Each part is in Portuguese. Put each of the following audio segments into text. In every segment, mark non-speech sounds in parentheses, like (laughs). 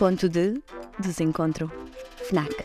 Ponto de desencontro. FNAC.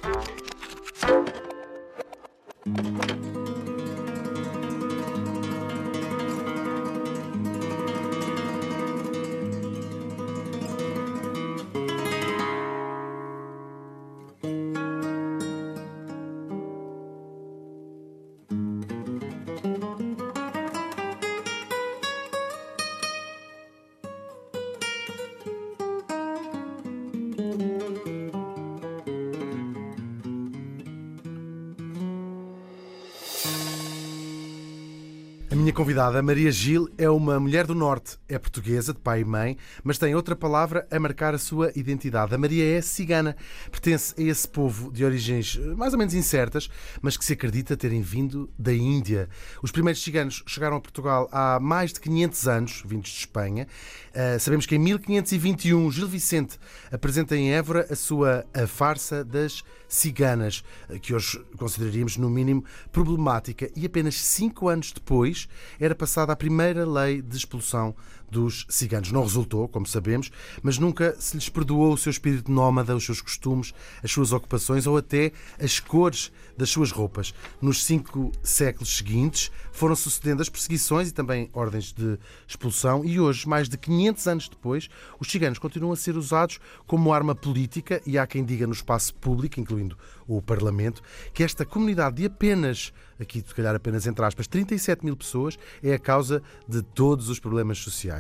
Convidada, Maria Gil, é uma mulher do Norte. É portuguesa, de pai e mãe, mas tem outra palavra a marcar a sua identidade. A Maria é cigana. Pertence a esse povo de origens eh, mais ou menos incertas, mas que se acredita terem vindo da Índia. Os primeiros ciganos chegaram a Portugal há mais de 500 anos, vindos de Espanha. Uh, sabemos que em 1521 Gil Vicente apresenta em Évora a sua A Farsa das Ciganas, eh, que hoje consideraríamos, no mínimo, problemática. E apenas cinco anos depois era passada a primeira lei de expulsão dos ciganos. Não resultou, como sabemos, mas nunca se lhes perdoou o seu espírito nómada, os seus costumes, as suas ocupações ou até as cores das suas roupas. Nos cinco séculos seguintes foram sucedendo as perseguições e também ordens de expulsão e hoje, mais de 500 anos depois, os ciganos continuam a ser usados como arma política e há quem diga no espaço público, incluindo o Parlamento, que esta comunidade de apenas, aqui se calhar apenas entre aspas, 37 mil pessoas é a causa de todos os problemas sociais.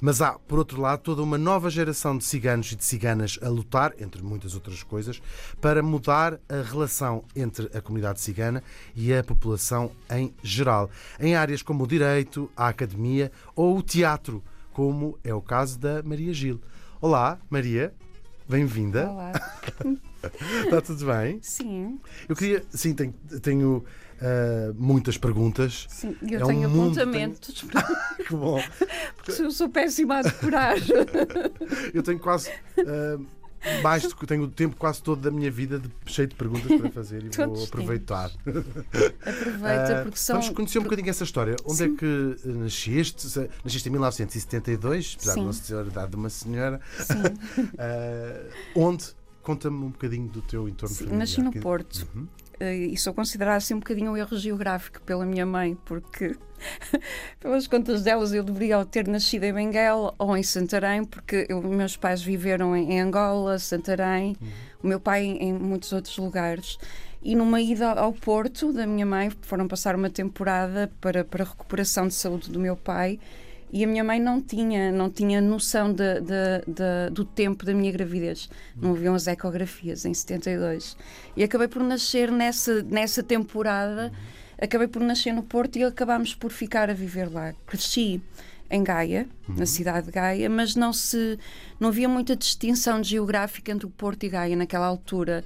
Mas há, por outro lado, toda uma nova geração de ciganos e de ciganas a lutar, entre muitas outras coisas, para mudar a relação entre a comunidade cigana e a população em geral, em áreas como o direito, a academia ou o teatro, como é o caso da Maria Gil. Olá, Maria. Bem-vinda. Olá. Está (laughs) tudo bem? Sim, Eu queria. Sim, tenho, tenho ah, muitas perguntas. sim. Eu É um tenho mundo, apontamentos, (laughs) Que bom. porque eu sou péssima a decorar. (laughs) Eu tenho quase. ah, mais do que tenho o tempo quase todo da minha vida de- cheio de perguntas para fazer e vou Todos aproveitar. Aproveita, Ah, porque são. Vamos conhecer um bocadinho essa história. Onde Sim. é que nasceste? Nasceste em 1972, apesar de Sim. não ser a idade de uma senhora. Sim, Ah, onde? Conta-me um bocadinho do teu entorno sim. familiar. Nasci no Porto. Uhum. eh, E sou considerada assim um bocadinho um erro geográfico pela minha mãe, porque, (laughs) pelas contas delas, eu deveria ter nascido em Benguela ou em Santarém, porque eu- meus pais viveram em, em Angola, Santarém, o meu pai em, em muitos outros lugares. E numa ida ao Porto da minha mãe, foram passar uma temporada para, para recuperação de saúde do meu pai. E a minha mãe não tinha, não tinha noção de, de- de- do tempo da minha gravidez. Não haviam as ecografias em 72. E acabei por nascer nessa, nessa temporada, acabei por nascer no Porto e acabámos por ficar a viver lá. Cresci em Gaia, na cidade de Gaia, mas não se não havia muita distinção geográfica entre o Porto e Gaia naquela altura.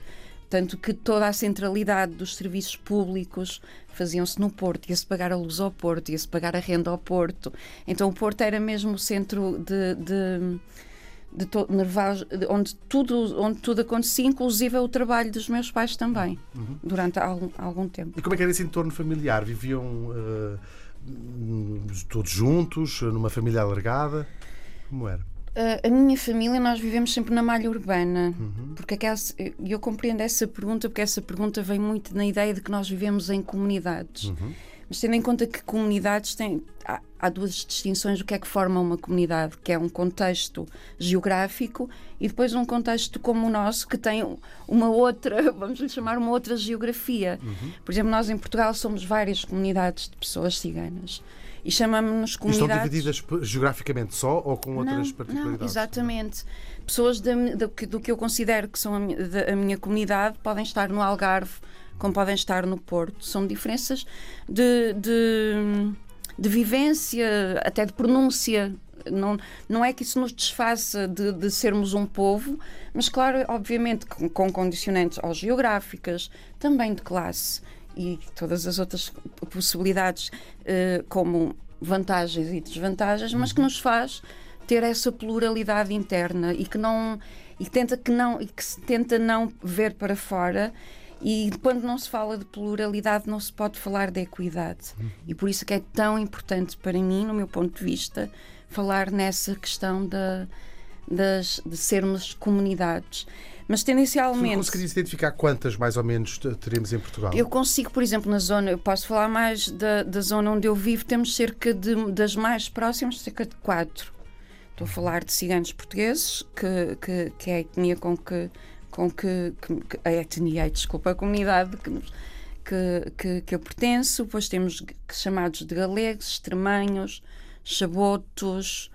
Tanto que toda a centralidade dos serviços públicos faziam-se no Porto, ia-se pagar a luz ao Porto, ia-se pagar a renda ao Porto. Então o Porto era mesmo o centro de, de, de to- de- onde, tudo, onde tudo acontecia, inclusive o trabalho dos meus pais também, durante algum, algum tempo. E como é que era esse entorno familiar? Viviam hum, todos juntos, numa família alargada? Como era? Uh, a minha família, nós vivemos sempre na malha urbana. Uhum. Porque aquela, e eu compreendo essa pergunta, porque essa pergunta vem muito na ideia de que nós vivemos em comunidades. Uhum. Mas tendo em conta que comunidades têm. Há, há duas distinções do que é que forma uma comunidade, que é um contexto geográfico e depois um contexto como o nosso, que tem uma outra, (laughs) vamos lhe chamar uma outra geografia. Uhum. Por exemplo, nós em Portugal somos várias comunidades de pessoas ciganas. E chamamos-nos E estão comunidades. divididas geograficamente só ou com outras Não, particularidades? Não, exatamente. Pessoas da do, que, eu considero que são a, da- a minha comunidade podem estar no Algarve, como podem estar no Porto. São diferenças de, de, de vivência, até de pronúncia. Não, não é que isso nos desfaça de, de sermos um povo, mas, claro, obviamente, com, com condicionantes ou geográficas, também de classe e todas as outras possibilidades, eh, como vantagens e desvantagens, mas que nos faz ter essa pluralidade interna e que não e tenta que não e que se tenta não ver para fora e quando não se fala de pluralidade não se pode falar de equidade e por isso que é tão importante para mim no meu ponto de vista falar nessa questão da das, de sermos comunidades. Mas tendencialmente. conseguirias identificar quantas, mais ou menos, teremos em Portugal? Eu consigo, por exemplo, na zona, eu posso falar mais da, da zona onde eu vivo, temos cerca de, das mais próximas, cerca de quatro. Estou a falar de ciganos portugueses, que, que, que é a etnia com que, com que, que- a etnia, desculpa, a comunidade que, nos- que, que, que eu pertenço. Depois temos chamados de galegos, extremanhos, chabotos,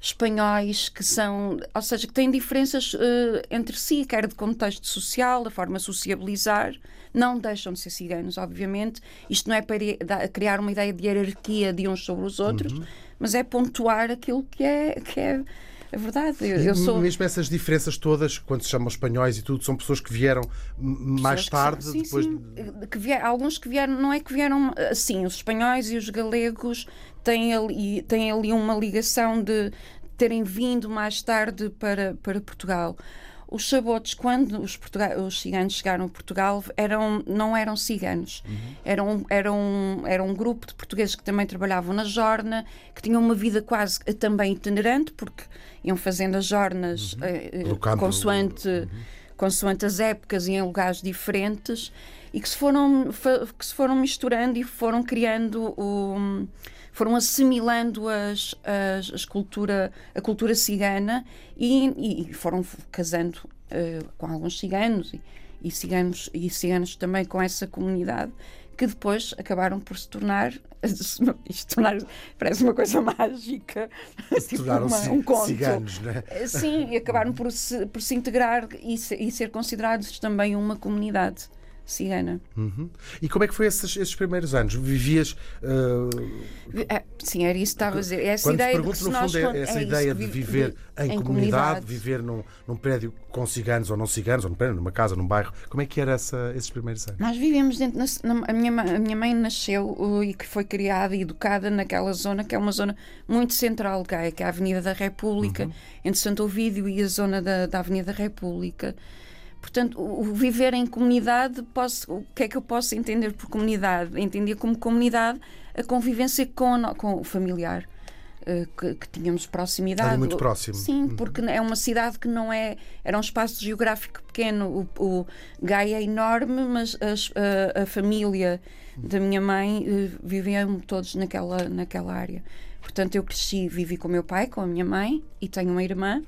espanhóis, que são, ou seja, que têm diferenças eh, entre si, quer de contexto social, da forma de sociabilizar, não deixam de ser ciganos, obviamente. Isto não é para criar uma ideia de hierarquia de uns sobre os outros, Uhum. mas é pontuar aquilo que é, que é a verdade. Eu, eu sou. Mesmo essas diferenças todas, quando se chamam espanhóis e tudo, são pessoas que vieram m- mais pessoas que tarde, são- sim, depois. sim, que vie- alguns que vieram, não é que vieram assim, os espanhóis e os galegos têm ali, têm ali uma ligação de terem vindo mais tarde para, para Portugal. Os sabotes, quando os, os ciganos chegaram a Portugal, eram, não eram ciganos. Eram, eram, era um grupo de portugueses que também trabalhavam na jorna, que tinham uma vida quase eh, também itinerante, porque iam fazendo as jornas eh, eh, campo. consoante consoante as épocas e em lugares diferentes e que se foram, que se foram misturando e foram criando o, foram assimilando as, as, as cultura, a cultura cigana e, e foram casando eh, com alguns ciganos e, e ciganos e ciganos também com essa comunidade que depois acabaram por se tornar (laughs) isto tornar parece uma coisa mágica tipo Tornaram-se um conto ciganos, não é? Sim, e acabaram por se, por se integrar e, se- e ser considerados também uma comunidade cigana. Uhum. E como é que foi esses, esses primeiros anos? Vivias. uh, É, sim, era isso que estava a dizer. Essa quando ideia de pergunto, que no fundo, é essa é ideia de vi- viver vi- em, comunidade, viver num, num prédio com ciganos ou não ciganos, ou num prédio, numa casa, num bairro. Como é que era essa, esses primeiros anos? Nós vivemos dentro. na- a, minha, a minha mãe nasceu uh, e que foi criada e educada naquela zona, que é uma zona muito central de Gaia, que é a Avenida da República, entre Santo Ovídio e a zona da, da Avenida da República. Portanto, o, viver em comunidade, posso, o que é que eu posso entender por comunidade? Entendia como comunidade a convivência com, a com o familiar. eh, Que, que tínhamos proximidade. Ali muito próximo. Sim, porque é uma cidade que não é. Era um espaço geográfico pequeno. O, o Gaia é enorme, mas as- a, a família da minha mãe eh, viviam todos naquela, naquela área. Portanto, eu cresci, vivi com o meu pai, com a minha mãe e tenho uma irmã.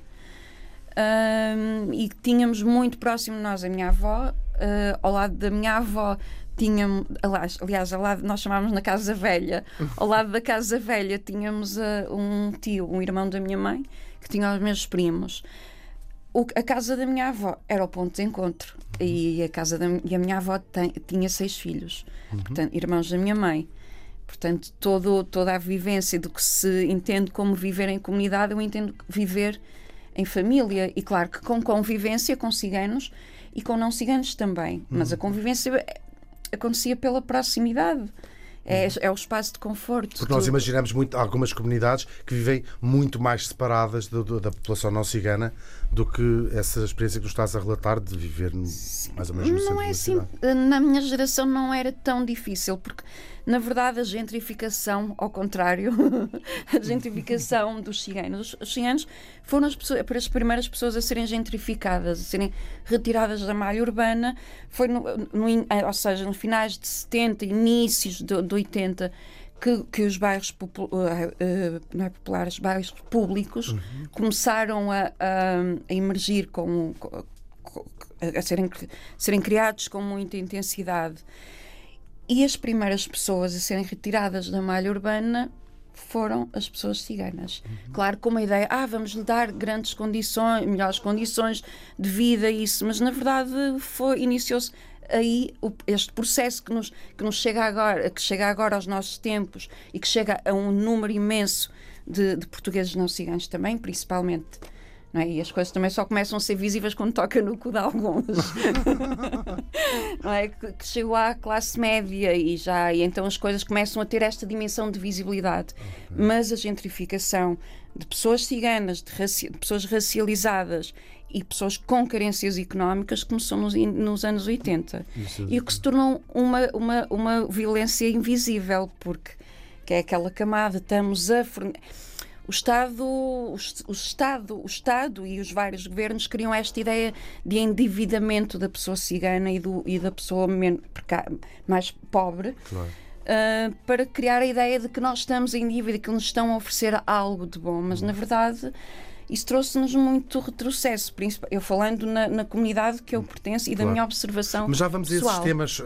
Ahm, e tínhamos muito próximo de nós a minha avó. ah, ao lado da minha avó tínhamos, aliás, aliás ao lado, nós chamávamos na Casa Velha, ao lado da Casa Velha tínhamos ah, um tio, um irmão da minha mãe, que tinha os meus primos. O- a casa da minha avó era o ponto de encontro e a casa da, e a minha avó tem- tinha seis filhos, portanto, irmãos da minha mãe. Portanto, todo, toda a vivência do que se entende como viver em comunidade, eu entendo viver em família. E claro que com convivência com ciganos e com não ciganos também. Mas a convivência eh, acontecia pela proximidade. É, é o espaço de conforto. Porque nós imaginamos muito algumas comunidades que vivem muito mais separadas do- do- da população não cigana do que essa experiência que tu estás a relatar de viver no- mais ou menos no centro Não é da assim. cidade. Na minha geração não era tão difícil, porque na verdade a gentrificação, ao contrário, (laughs) a gentrificação dos ciganos, os ciganos foram as, pessoas, as primeiras pessoas a serem gentrificadas, a serem retiradas da malha urbana, foi no, no in- ou seja, nos finais de 70, inícios de, de 80. Que, que os bairros popu- eh, eh, não é populares, bairros públicos começaram a, a- a emergir com, com- co- a serem, serem criados com muita intensidade. E as primeiras pessoas a serem retiradas da malha urbana foram as pessoas ciganas. Claro, com uma ideia, ah, vamos lhe dar grandes condições, melhores condições de vida, isso, mas na verdade foi iniciou-se aí o- este processo que nos, que nos chega agora, que chega agora aos nossos tempos e que chega a um número imenso de, de portugueses não ciganos também, principalmente. É? E as coisas também só começam a ser visíveis quando toca no cu de alguns. (laughs) não é? Que, que chegou à classe média e já e então as coisas começam a ter esta dimensão de visibilidade. Mas a gentrificação de pessoas ciganas, de, raci- de pessoas racializadas e pessoas com carências económicas começou nos, nos anos 80. Isso- E o que se tornou uma, uma, uma violência invisível, porque que é aquela camada, estamos a forne- o Estado, o, o, Estado, o Estado e os vários governos criam esta ideia de endividamento da pessoa cigana e, do, e da pessoa menos, mais pobre. Claro. Uh, para criar a ideia de que nós estamos em dívida, que nos estão a oferecer algo de bom, mas na verdade isso trouxe-nos muito retrocesso, eu falando na, na, comunidade que eu pertenço e da minha observação. Mas já vamos pessoal. a esses temas uh,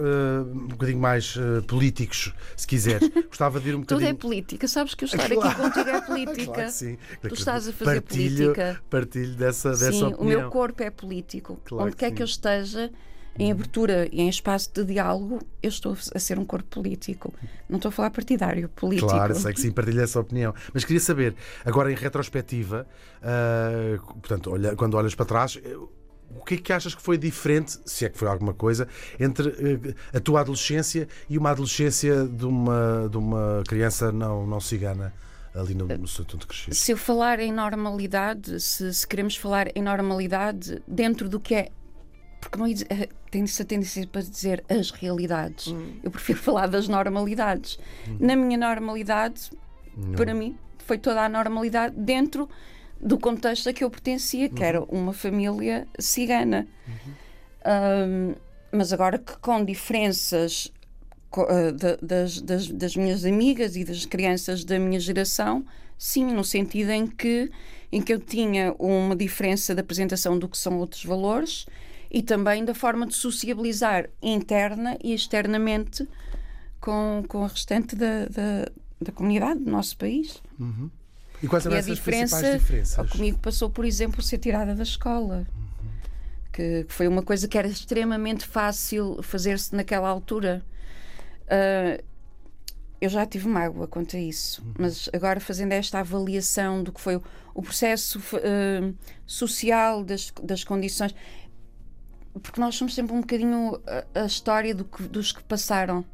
um bocadinho mais uh, políticos, se quiser. (laughs) Gostava de ir um bocadinho. Tudo é política, sabes que eu estar (laughs) claro. aqui contigo é política. (laughs) Claro sim. Tu estás a fazer partilho, política. Partilho dessa, dessa sim, opinião. o meu corpo é político. Claro Onde quer que eu esteja, em abertura e em espaço de diálogo, eu estou a ser um corpo político. Não estou a falar partidário, político. Claro, sei que sim, partilho essa opinião. Mas queria saber, agora em retrospectiva, uh, portanto, olha, quando olhas para trás. O que é que achas que foi diferente, se é que foi alguma coisa, entre uh, a tua adolescência e uma adolescência de uma, de uma criança não, não cigana? ali no, no seu de crescer. Se eu falar em normalidade, se, se, queremos falar em normalidade, dentro do que é porque não eh, tem essa tendência para dizer as realidades. Hum. Eu prefiro (laughs) falar das normalidades. Hum. Na minha normalidade, não. para mim, foi toda a normalidade dentro do contexto a que eu pertencia, que uhum. era uma família cigana. Uhum. Um, mas agora que com diferenças uh, de, das, das, das, minhas amigas e das crianças da minha geração, sim, no sentido em que, em que eu tinha uma diferença da apresentação do que são outros valores e também da forma de sociabilizar interna e externamente com, com o restante da, da, da comunidade do nosso país. Uhum. E quais eram e essas diferença, principais diferenças? Comigo passou, por exemplo, ser tirada da escola. Uhum. Que, que, foi uma coisa que era extremamente fácil fazer-se naquela altura. Uh, eu já tive mágoa quanto a isso, uhum. mas agora fazendo esta avaliação do que foi o, o processo uh, social das, das condições porque nós somos sempre um bocadinho a, a história do que, dos que passaram.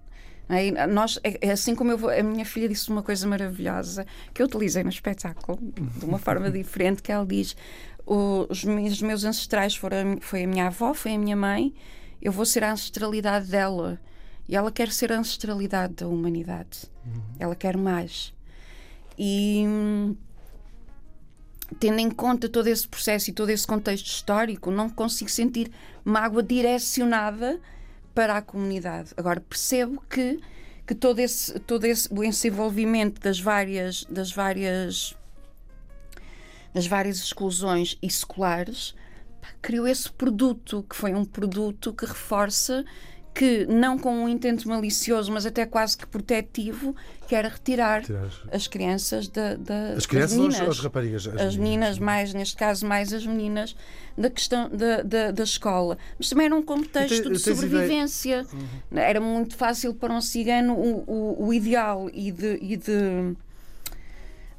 É? Nós, é, é, assim como eu vou, a minha filha disse uma coisa maravilhosa que eu utilizei no espetáculo de uma forma (laughs) diferente que ela diz os, os meus ancestrais foram foi a minha avó foi a minha mãe eu vou ser a ancestralidade dela e ela quer ser a ancestralidade da humanidade uhum. ela quer mais e tendo em conta todo esse processo e todo esse contexto histórico, não consigo sentir mágoa direcionada para a comunidade. Agora percebo que, que todo esse todo esse o envolvimento das várias das várias das várias exclusões escolares criou esse produto que foi um produto que reforça que, não com um intento malicioso, mas até quase que protetivo, que era retirar as crianças da, da as crianças as meninas, ou as raparigas? As, as meninas, mais, neste caso, mais as meninas da questão da, da, da escola. Mas também era um contexto te, de sobrevivência. Uhum. Era muito fácil para um cigano o, o, o ideal e de, e de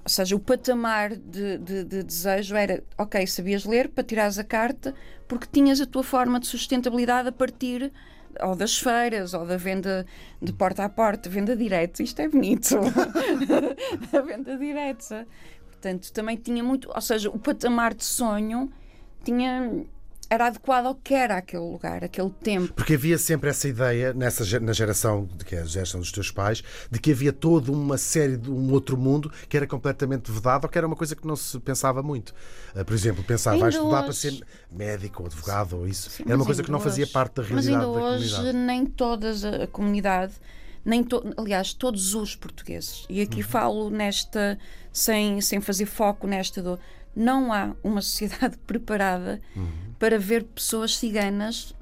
ou seja, o patamar de, de, de, desejo era, ok, sabias ler para tirares a carta, porque tinhas a tua forma de sustentabilidade a partir ou das feiras, ou da venda de porta a porta, venda direta. Isto é bonito. (laughs) a venda direta. Portanto, também tinha muito, ou seja, o patamar de sonho tinha era adequado ao que era aquele lugar, aquele tempo. Porque havia sempre essa ideia, nessa, na geração, de que é a geração dos teus pais, de que havia toda uma série de um outro mundo que era completamente vedado ou que era uma coisa que não se pensava muito. Uh, por exemplo, pensar, vais estudar hoje... para ser médico ou advogado ou isso. Sim, era uma coisa que não hoje... fazia parte da realidade mas ainda da hoje, comunidade. nem toda a comunidade nem to, aliás, todos os portugueses, e aqui uhum. falo nesta, sem, sem fazer foco nesta do, não há uma sociedade (laughs) preparada uhum. Para ver pessoas ciganas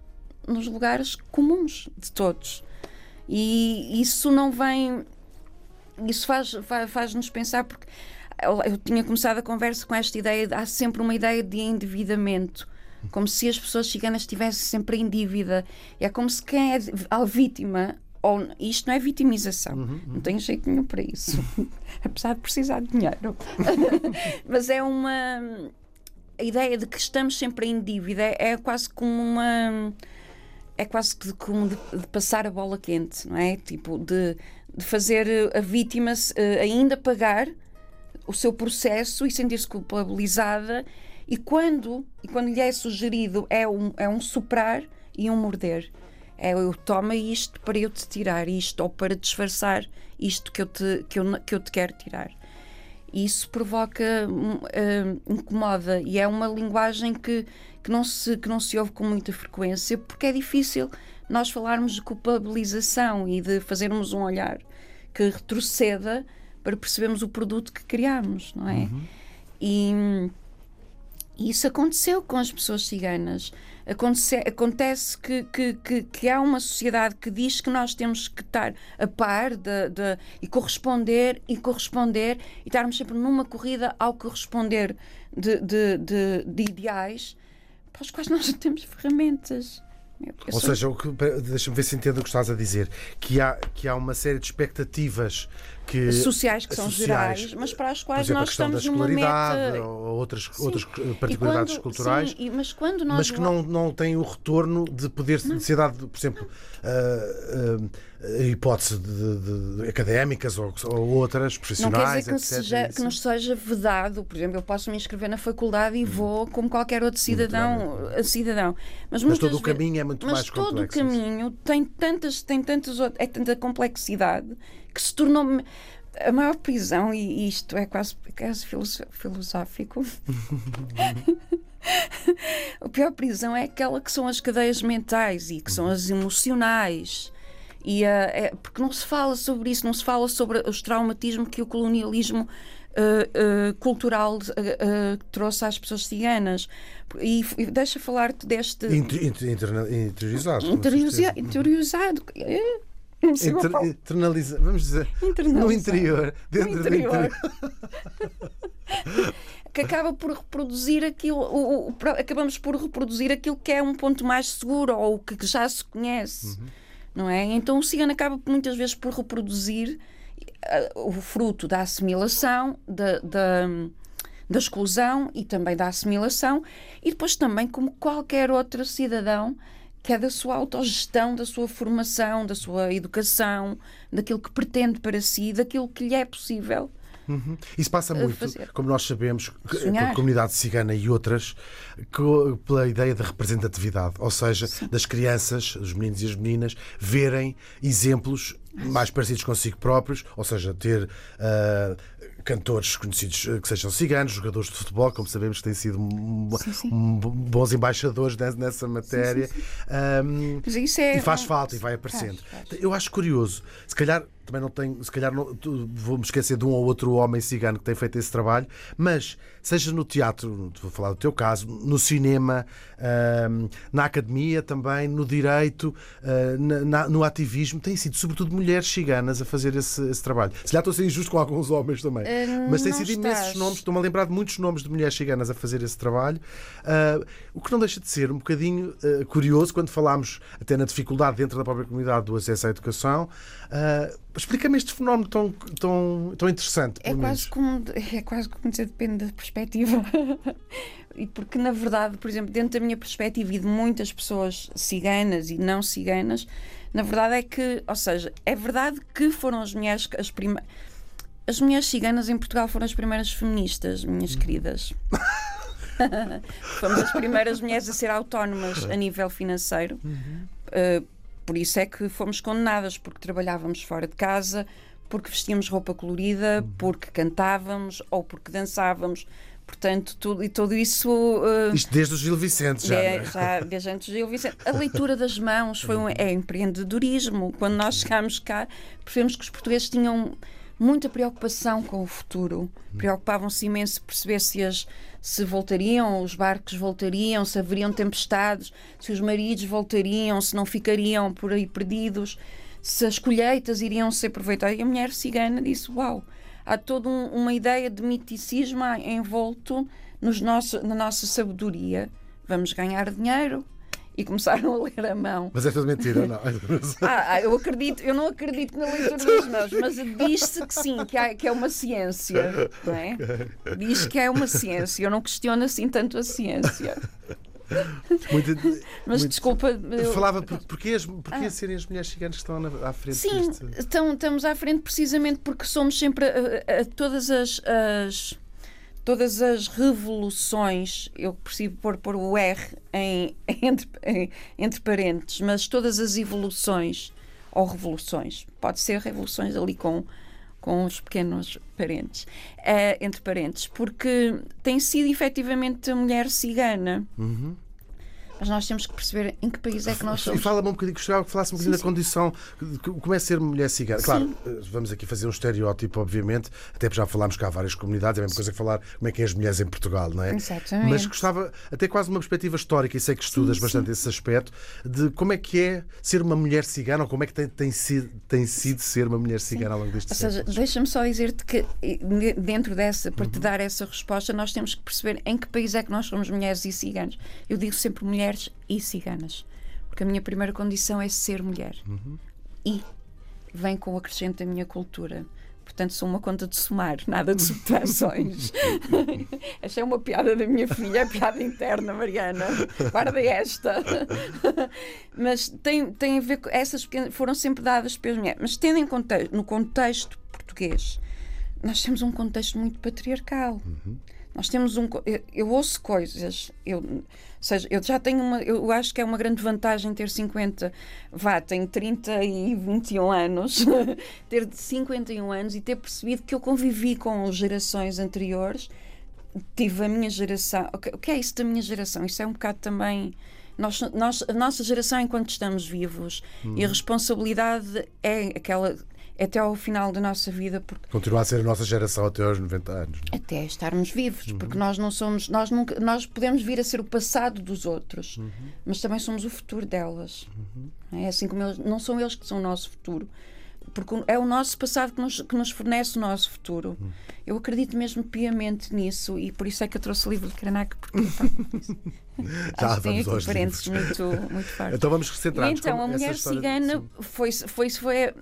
nos lugares comuns de todos. E isso não vem. Isso faz-nos faz, pensar, porque eu tinha começado a conversa com esta ideia, de, há sempre uma ideia de endividamento. Como se as pessoas ciganas estivessem sempre em dívida. É como se quem é a vítima ou, isto não é vitimização, uhum, uhum. não tenho jeito nenhum para isso, (laughs) apesar de precisar de dinheiro. (laughs) Mas é uma. A ideia de que estamos sempre em dívida é, é quase como uma. É quase como de, de, passar a bola quente, não é? Tipo, de, de fazer a vítima uh, ainda pagar o seu processo e sentir-se culpabilizada. E quando, e quando lhe é sugerido é um, é um soprar e um morder é eu toma isto para eu te tirar isto ou para disfarçar isto que eu te, que eu, que eu te quero tirar. E isso provoca, uh, incomoda, e é uma linguagem que, que, não se, que não se ouve com muita frequência, porque é difícil nós falarmos de culpabilização e de fazermos um olhar que retroceda para percebermos o produto que criamos, não é? Uhum. E, e, isso aconteceu com as pessoas ciganas. Acontece, acontece que, que, que, que, há uma sociedade que diz que nós temos que estar a par de, de, e corresponder e corresponder e estarmos sempre numa corrida ao corresponder de, de, de, de ideais para os quais nós não temos ferramentas. Ou seja, deixa-me ver se entendo o que estás a dizer, que há, que há uma série de expectativas que, sociais que são sociais, gerais, mas para as quais exemplo, nós estamos numa meta ou outras outras particularidades quando, culturais, sim, mas quando nós mas que não não têm o retorno de poder não. ser dado, por exemplo, uh, uh, hipótese de, de, de, académicas ou, ou, outras profissionais, não quer dizer que, seja, que nos seja vedado, por exemplo, eu posso me inscrever na faculdade e hum. vou como qualquer outro cidadão, cidadão. Mas, mas todo o caminho é muito mais complexo. Mas todo o caminho tem tantas tem tantas é tanta complexidade que se tornou a maior prisão, e isto é quase, quase filosófico. (laughs) a pior prisão é aquela que são as cadeias mentais e que são as emocionais. E, uh, é, porque não se fala sobre isso, não se fala sobre os traumatismos que o colonialismo uh, uh, cultural trouxe às pessoas ciganas. E, e deixa falar-te deste. Inter, inter, interiorizado. Interiorizado. interiorizado. Inter, internaliza, vamos dizer, no interior, dentro no interior. do interior. que acaba por reproduzir aquilo, o, o, acabamos por reproduzir aquilo que é um ponto mais seguro ou que já se conhece, uhum. não é? Então o cigano acaba muitas vezes por reproduzir uh, o fruto da assimilação, da, da, da exclusão e também da assimilação, e depois também, como qualquer outro cidadão, que é da sua autogestão, da sua formação, da sua educação, daquilo que pretende para si, daquilo que lhe é possível. Uhum. Isso passa muito, fazer. como nós sabemos, a comunidade cigana e outras, que, pela ideia da representatividade, ou seja, Sim. das crianças, os meninos e as meninas, verem exemplos mais parecidos consigo próprios, ou seja, ter uh, cantores conhecidos eh, que sejam ciganos, jogadores de futebol, como sabemos que têm sido sim, sim. bons embaixadores nessa matéria. Sim, um, é e faz falta e vai aparecendo. Faz, faz. Eu acho curioso, se calhar também não tenho, se calhar vou-me esquecer de um ou outro homem cigano que tem feito esse trabalho, mas seja no teatro, vou falar do teu caso, no cinema, na academia também, no direito, na, no ativismo, têm sido sobretudo mulheres ciganas a fazer esse, esse trabalho. Se calhar estou a ser injusto com alguns homens também, uh, mas têm sido estás. imensos nomes, estou-me a lembrar de muitos nomes de mulheres ciganas a fazer esse trabalho, uh, o que não deixa de ser um bocadinho curioso quando falámos até na dificuldade dentro da própria comunidade do acesso à educação. Explica-me este fenómeno tão, tão, tão interessante. É quase, como, é quase como dizer, depende da perspectiva. (laughs) e porque, na verdade, por exemplo, dentro da minha perspectiva e de muitas pessoas ciganas e não ciganas, na verdade é que, ou seja, é verdade que foram as mulheres as primeiras. As mulheres ciganas em Portugal foram as primeiras feministas, minhas hum. queridas. (laughs) Fomos as primeiras mulheres a ser autónomas a nível financeiro. Uhum. Uh, por isso é que fomos condenadas, porque trabalhávamos fora de casa, porque vestíamos roupa colorida, uhum. porque cantávamos ou porque dançávamos. Portanto, tudo, e tudo isso. Uh, Isto desde o Gil Vicente, já. É, é? já desde antes do Gil Vicente. A (laughs) leitura das mãos foi um, é empreendedorismo. Quando nós chegámos cá, percebemos que os portugueses tinham muita preocupação com o futuro. Preocupavam-se imenso perceber se, as, se voltariam, os barcos voltariam, se haveriam tempestades, se os maridos voltariam, se não ficariam por aí perdidos, se as colheitas iriam ser aproveitadas. E a mulher cigana disse: Uau, há toda um, uma ideia de miticismo envolto nos nosso, na nossa sabedoria. Vamos ganhar dinheiro, e começaram a ler a mão. Mas é tudo mentira, não? ah, ah, eu acredito, eu não acredito na leitura das mãos, mas diz-se que sim, que, há, que é uma ciência, não é? Diz que é uma ciência, eu não questiono assim tanto a ciência. Muito, mas muito, desculpa. Eu... Falava por, porque, as, porque ah. serem as mulheres ciganas que estão na, à frente Sim, deste... estão, estamos à frente precisamente porque somos sempre a, a, a todas as, as todas as revoluções, eu preciso pôr, pôr o R em, (laughs) entre, em, entre parênteses, mas todas as evoluções ou revoluções, pode ser revoluções ali com com os pequenos parentes, uh, entre parentes, porque tem sido efetivamente a mulher cigana. Uhum. Mas nós temos que perceber em que país é que nós somos. E fala-me um bocadinho, gostava que falasse um bocadinho Sim, da condição, de como é ser mulher cigana. Claro, eh, vamos aqui fazer um estereótipo, obviamente, até porque já falámos cá há várias comunidades, é a mesma coisa que falar como é que é as mulheres em Portugal, não é? Exatamente. Mas gostava, até quase uma perspectiva histórica, e sei que estudas Sim, bastante esse aspecto, de como é que é ser uma mulher cigana, ou como é que tem, tem, sido, tem sido ser uma mulher cigana ao longo deste Ou seja, século. deixa-me só dizer-te que dentro dessa, para Uhum. te dar essa resposta, nós temos que perceber em que país é que nós somos mulheres e ciganos. Eu digo sempre mulheres e ciganas, porque a minha primeira condição é ser mulher. Uhum. E vem com o acrescento da minha cultura. Portanto, sou uma conta de somar, (laughs) nada de subtrações. (laughs) esta é uma piada da minha filha, é piada interna, Mariana. Guarda esta. (laughs) Mas tem, tem a ver com. Essas pequenas, foram sempre dadas pelas mulheres. Mas tendo em conte no contexto português, nós temos um contexto muito patriarcal. Nós temos um. Eu, eu ouço coisas. Eu, seja, eu já tenho uma. Eu acho que é uma grande vantagem ter 50. Vá, tenho 30 e 21 anos. (laughs) ter de 51 anos e ter percebido que eu convivi com gerações anteriores. Tive a minha geração. O que, é isso da minha geração? Isso é um bocado também. Nós, nós, a nossa geração, enquanto estamos vivos, e a responsabilidade é aquela. Até ao final da nossa vida, porque Continua a ser a nossa geração até aos 90 anos. não é? até estarmos vivos, porque nós não somos, nós nunca, nós podemos vir a ser o passado dos outros, mas também somos o futuro delas. É assim como eles, não são eles que são o nosso futuro, porque é o nosso passado que nos, que nos fornece o nosso futuro. Eu acredito mesmo piamente nisso e por isso é que eu trouxe o livro de Krenak, porque Já (laughs) acho que tem vamos aos livros. muito, muito fortes. Então vamos recentrar-nos. então a mulher cigana foi-se foi, foi, foi,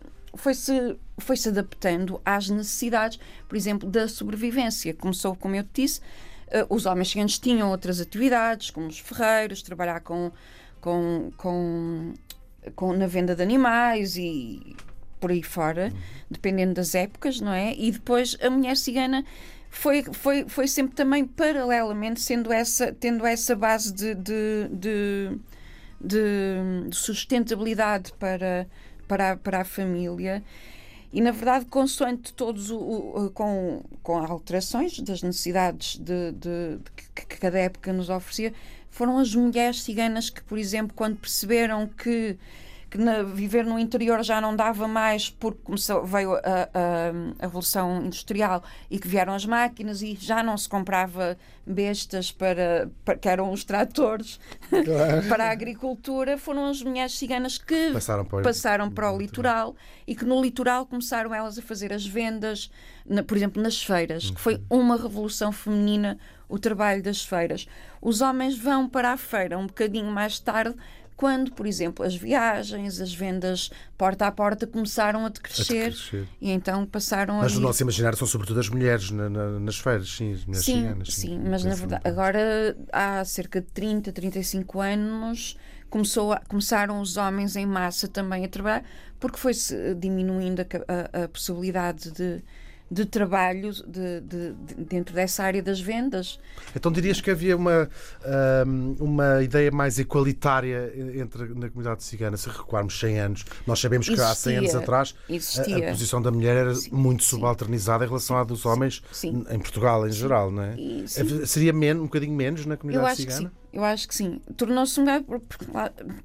se foi-se adaptando às necessidades, por exemplo, da sobrevivência. Começou, como eu te disse, eh, os homens ciganos tinham outras atividades, como os ferreiros, trabalhar com, com, com, com- na venda de animais e por aí fora, dependendo das épocas, não é? E depois a mulher cigana foi, foi, foi sempre também paralelamente sendo essa, tendo essa base de, de, de, de sustentabilidade para, para, para a família. E, na verdade, consoante todos, o, o- com, com alterações das necessidades de, de- de que cada época nos oferecia, foram as mulheres ciganas que, por exemplo, quando perceberam que, que na- viver no interior já não dava mais porque começou, veio a, a, a Revolução Industrial e que vieram as máquinas e já não se comprava bestas para, para que eram os tratores (laughs) para a agricultura, foram as mulheres ciganas que Passaram para o- passaram para o litoral. e que no litoral começaram elas a fazer as vendas, na- por exemplo, nas feiras, que foi uma revolução feminina o trabalho das feiras. Os homens vão para a feira um bocadinho mais tarde, quando, por exemplo, as viagens, as vendas porta a porta começaram a decrescer, decrescer. e então passaram Mas a no vir- nosso imaginário são sobretudo as mulheres na- na- nas feiras, sim, as mulheres Sim, ciganas. sim, mas na verdade, agora há cerca de 30, 35 anos começou a- começaram os homens em massa também a trabalhar, porque foi-se diminuindo a, a- a possibilidade de, de trabalho de- de- de- dentro dessa área das vendas. Então dirias que havia uma, uma ideia mais igualitária entre na comunidade cigana, se recuarmos 100 anos. Nós sabemos que há 100 anos Existia. atrás a, Existia. a posição da mulher era muito subalternizada em relação à dos homens sim. em Portugal em geral, não é? Sim. Seria men- um bocadinho menos na comunidade cigana? Sim. Eu acho que sim. Tornou-se um lugar, porque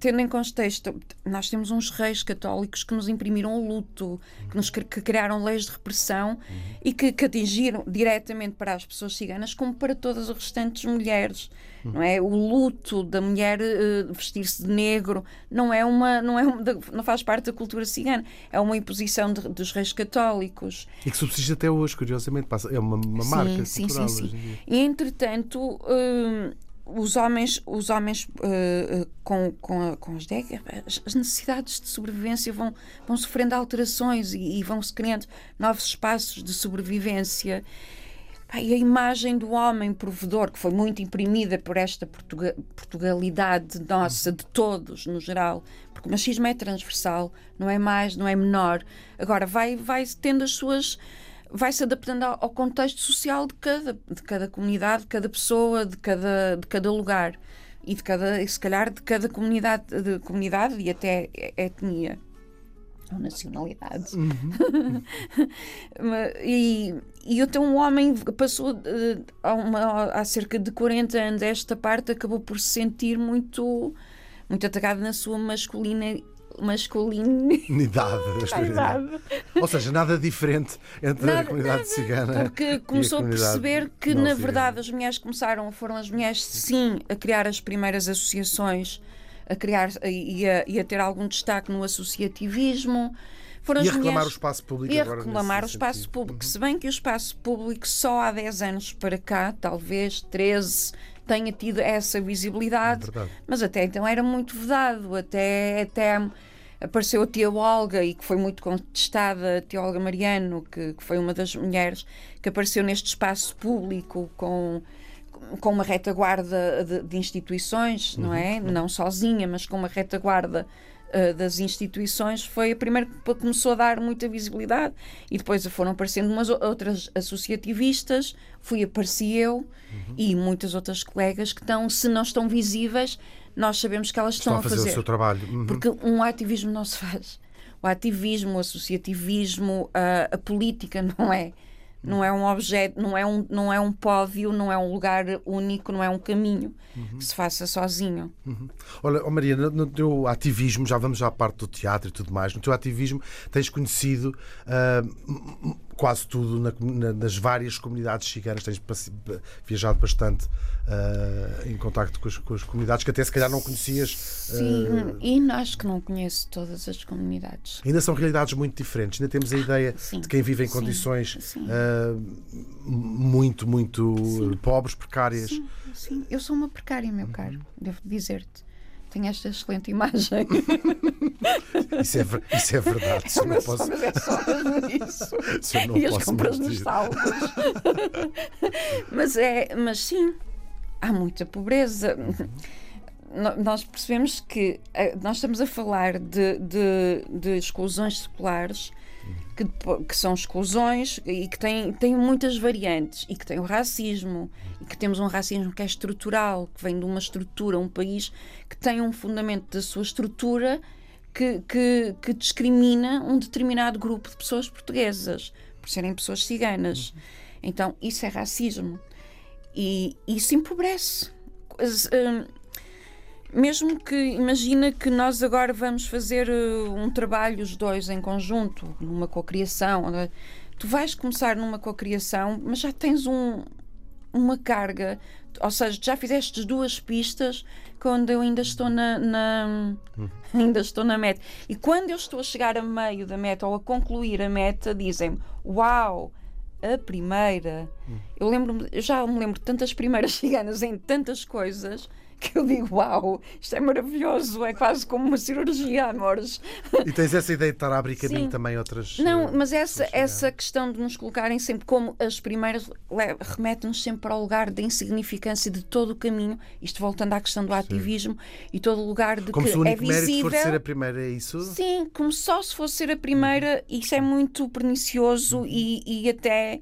tendo em contexto, nós temos uns reis católicos que nos imprimiram o luto, que, nos, que criaram leis de repressão e que, que atingiram diretamente para as pessoas ciganas como para todas as restantes mulheres. Não é? O luto da mulher eh, vestir-se de negro não é uma, não é uma- não faz parte da cultura cigana, é uma imposição de- dos reis católicos. E que subsiste até hoje, curiosamente. passa- É uma, uma marca sim, cultural sim, sim. dia. E entretanto, hum, os homens, os homens uh, com, com, com as décadas, as necessidades de sobrevivência vão, vão sofrendo alterações e, e vão-se criando novos espaços de sobrevivência. E a imagem do homem provedor, que foi muito imprimida por esta Portuga- Portugalidade nossa, de todos, no geral, porque o machismo é transversal, não é mais, não é menor. Agora, vai, vai tendo as suas. Vai-se adaptando ao ao contexto social de cada, de cada comunidade, de cada pessoa, de cada, de cada lugar e de cada, e se calhar, de cada comunidade, de comunidade e até etnia. ou nacionalidade. (laughs) e, e então um homem passou uh, há, uma, há cerca de 40 anos esta parte acabou por se sentir muito muito atacado na sua masculina masculinidade. (laughs) Ou seja, nada diferente entre nada, a comunidade nada, cigana. Porque começou a, a perceber que, na verdade, as mulheres começaram, foram as mulheres, sim, a criar as primeiras associações, a criar e a, e a ter algum destaque no associativismo. Foram e a reclamar mulheres, o espaço público e a reclamar o espaço sentido. público. Uhum. Se bem que o espaço público só há 10 anos para cá, talvez 13, tenha tido essa visibilidade, é mas até então era muito vedado, até, até apareceu a tia Olga e que foi muito contestada, a tia Olga Mariano, que, que foi uma das mulheres que apareceu neste espaço público com com uma retaguarda de, de instituições, não é? Uhum. Não sozinha, mas com uma retaguarda uh, das instituições, foi a primeira que começou a dar muita visibilidade e depois foram aparecendo umas outras associativistas, fui apareci eu uhum. e muitas outras colegas que estão, se não estão visíveis, nós sabemos que elas estão, estão a fazer, fazer o seu trabalho. Uhum. Porque um ativismo não se faz. O ativismo, o associativismo, a, a política (laughs) não é não é um objeto, não é um, não é um pódio, não é um lugar único, não é um caminho uhum. que se faça sozinho. Uhum. Olha, oh Maria, no, teu ativismo, já vamos à parte do teatro e tudo mais, no teu ativismo tens conhecido uh, quase tudo na, na, nas várias comunidades ciganas, tens viajado bastante uh, em contacto com as, com as, comunidades que até se calhar não conhecias. Sim, uh, e acho que não conheço todas as comunidades. Ainda são realidades muito diferentes, ainda temos a ideia sim, de quem vive em condições sim, sim. muito, muito pobres, precárias. Sim, eu sou uma precária, meu caro, devo dizer-te tem esta excelente imagem. (laughs) isso, é, isso é verdade. Se eu não posso... Mas é só isso. (laughs) Se eu não e as compras mentir. nos saldos. (laughs) mas, é, mas sim, há muita pobreza. Nós percebemos que eh, nós estamos a falar de, de, de exclusões escolares que, que, são exclusões e que têm, têm muitas variantes e que tem o racismo e que temos um racismo que é estrutural, que vem de uma estrutura, um país que tem um fundamento da sua estrutura que, que, que discrimina um determinado grupo de pessoas portuguesas por serem pessoas ciganas. Então, isso é racismo. E isso empobrece. Hum, mesmo que imagina que nós agora vamos fazer uh, um trabalho os dois em conjunto, numa cocriação, é? tu vais começar numa cocriação, mas já tens um, uma carga, ou seja, já fizeste duas pistas quando eu ainda estou na, na ainda estou na meta. E quando eu estou a chegar a meio da meta ou a concluir a meta, dizem-me: "Uau, a primeira". Eu lembro, eu já me lembro de tantas primeiras (laughs) ciganas em tantas coisas que eu digo, uau, isto é maravilhoso, é quase como uma cirurgia, amores. E tens essa ideia de estar a abrir caminho Sim. também outras. Não, eh, mas essa, essa questão de nos colocarem sempre como as primeiras remete-nos sempre para o lugar da insignificância de todo o caminho, isto voltando à questão do ativismo Sim. e todo o lugar de como que se o é único é visível. for ser a primeira, é isso? Sim, como só se fosse ser a primeira, uhum. isso é muito pernicioso uhum. e, e até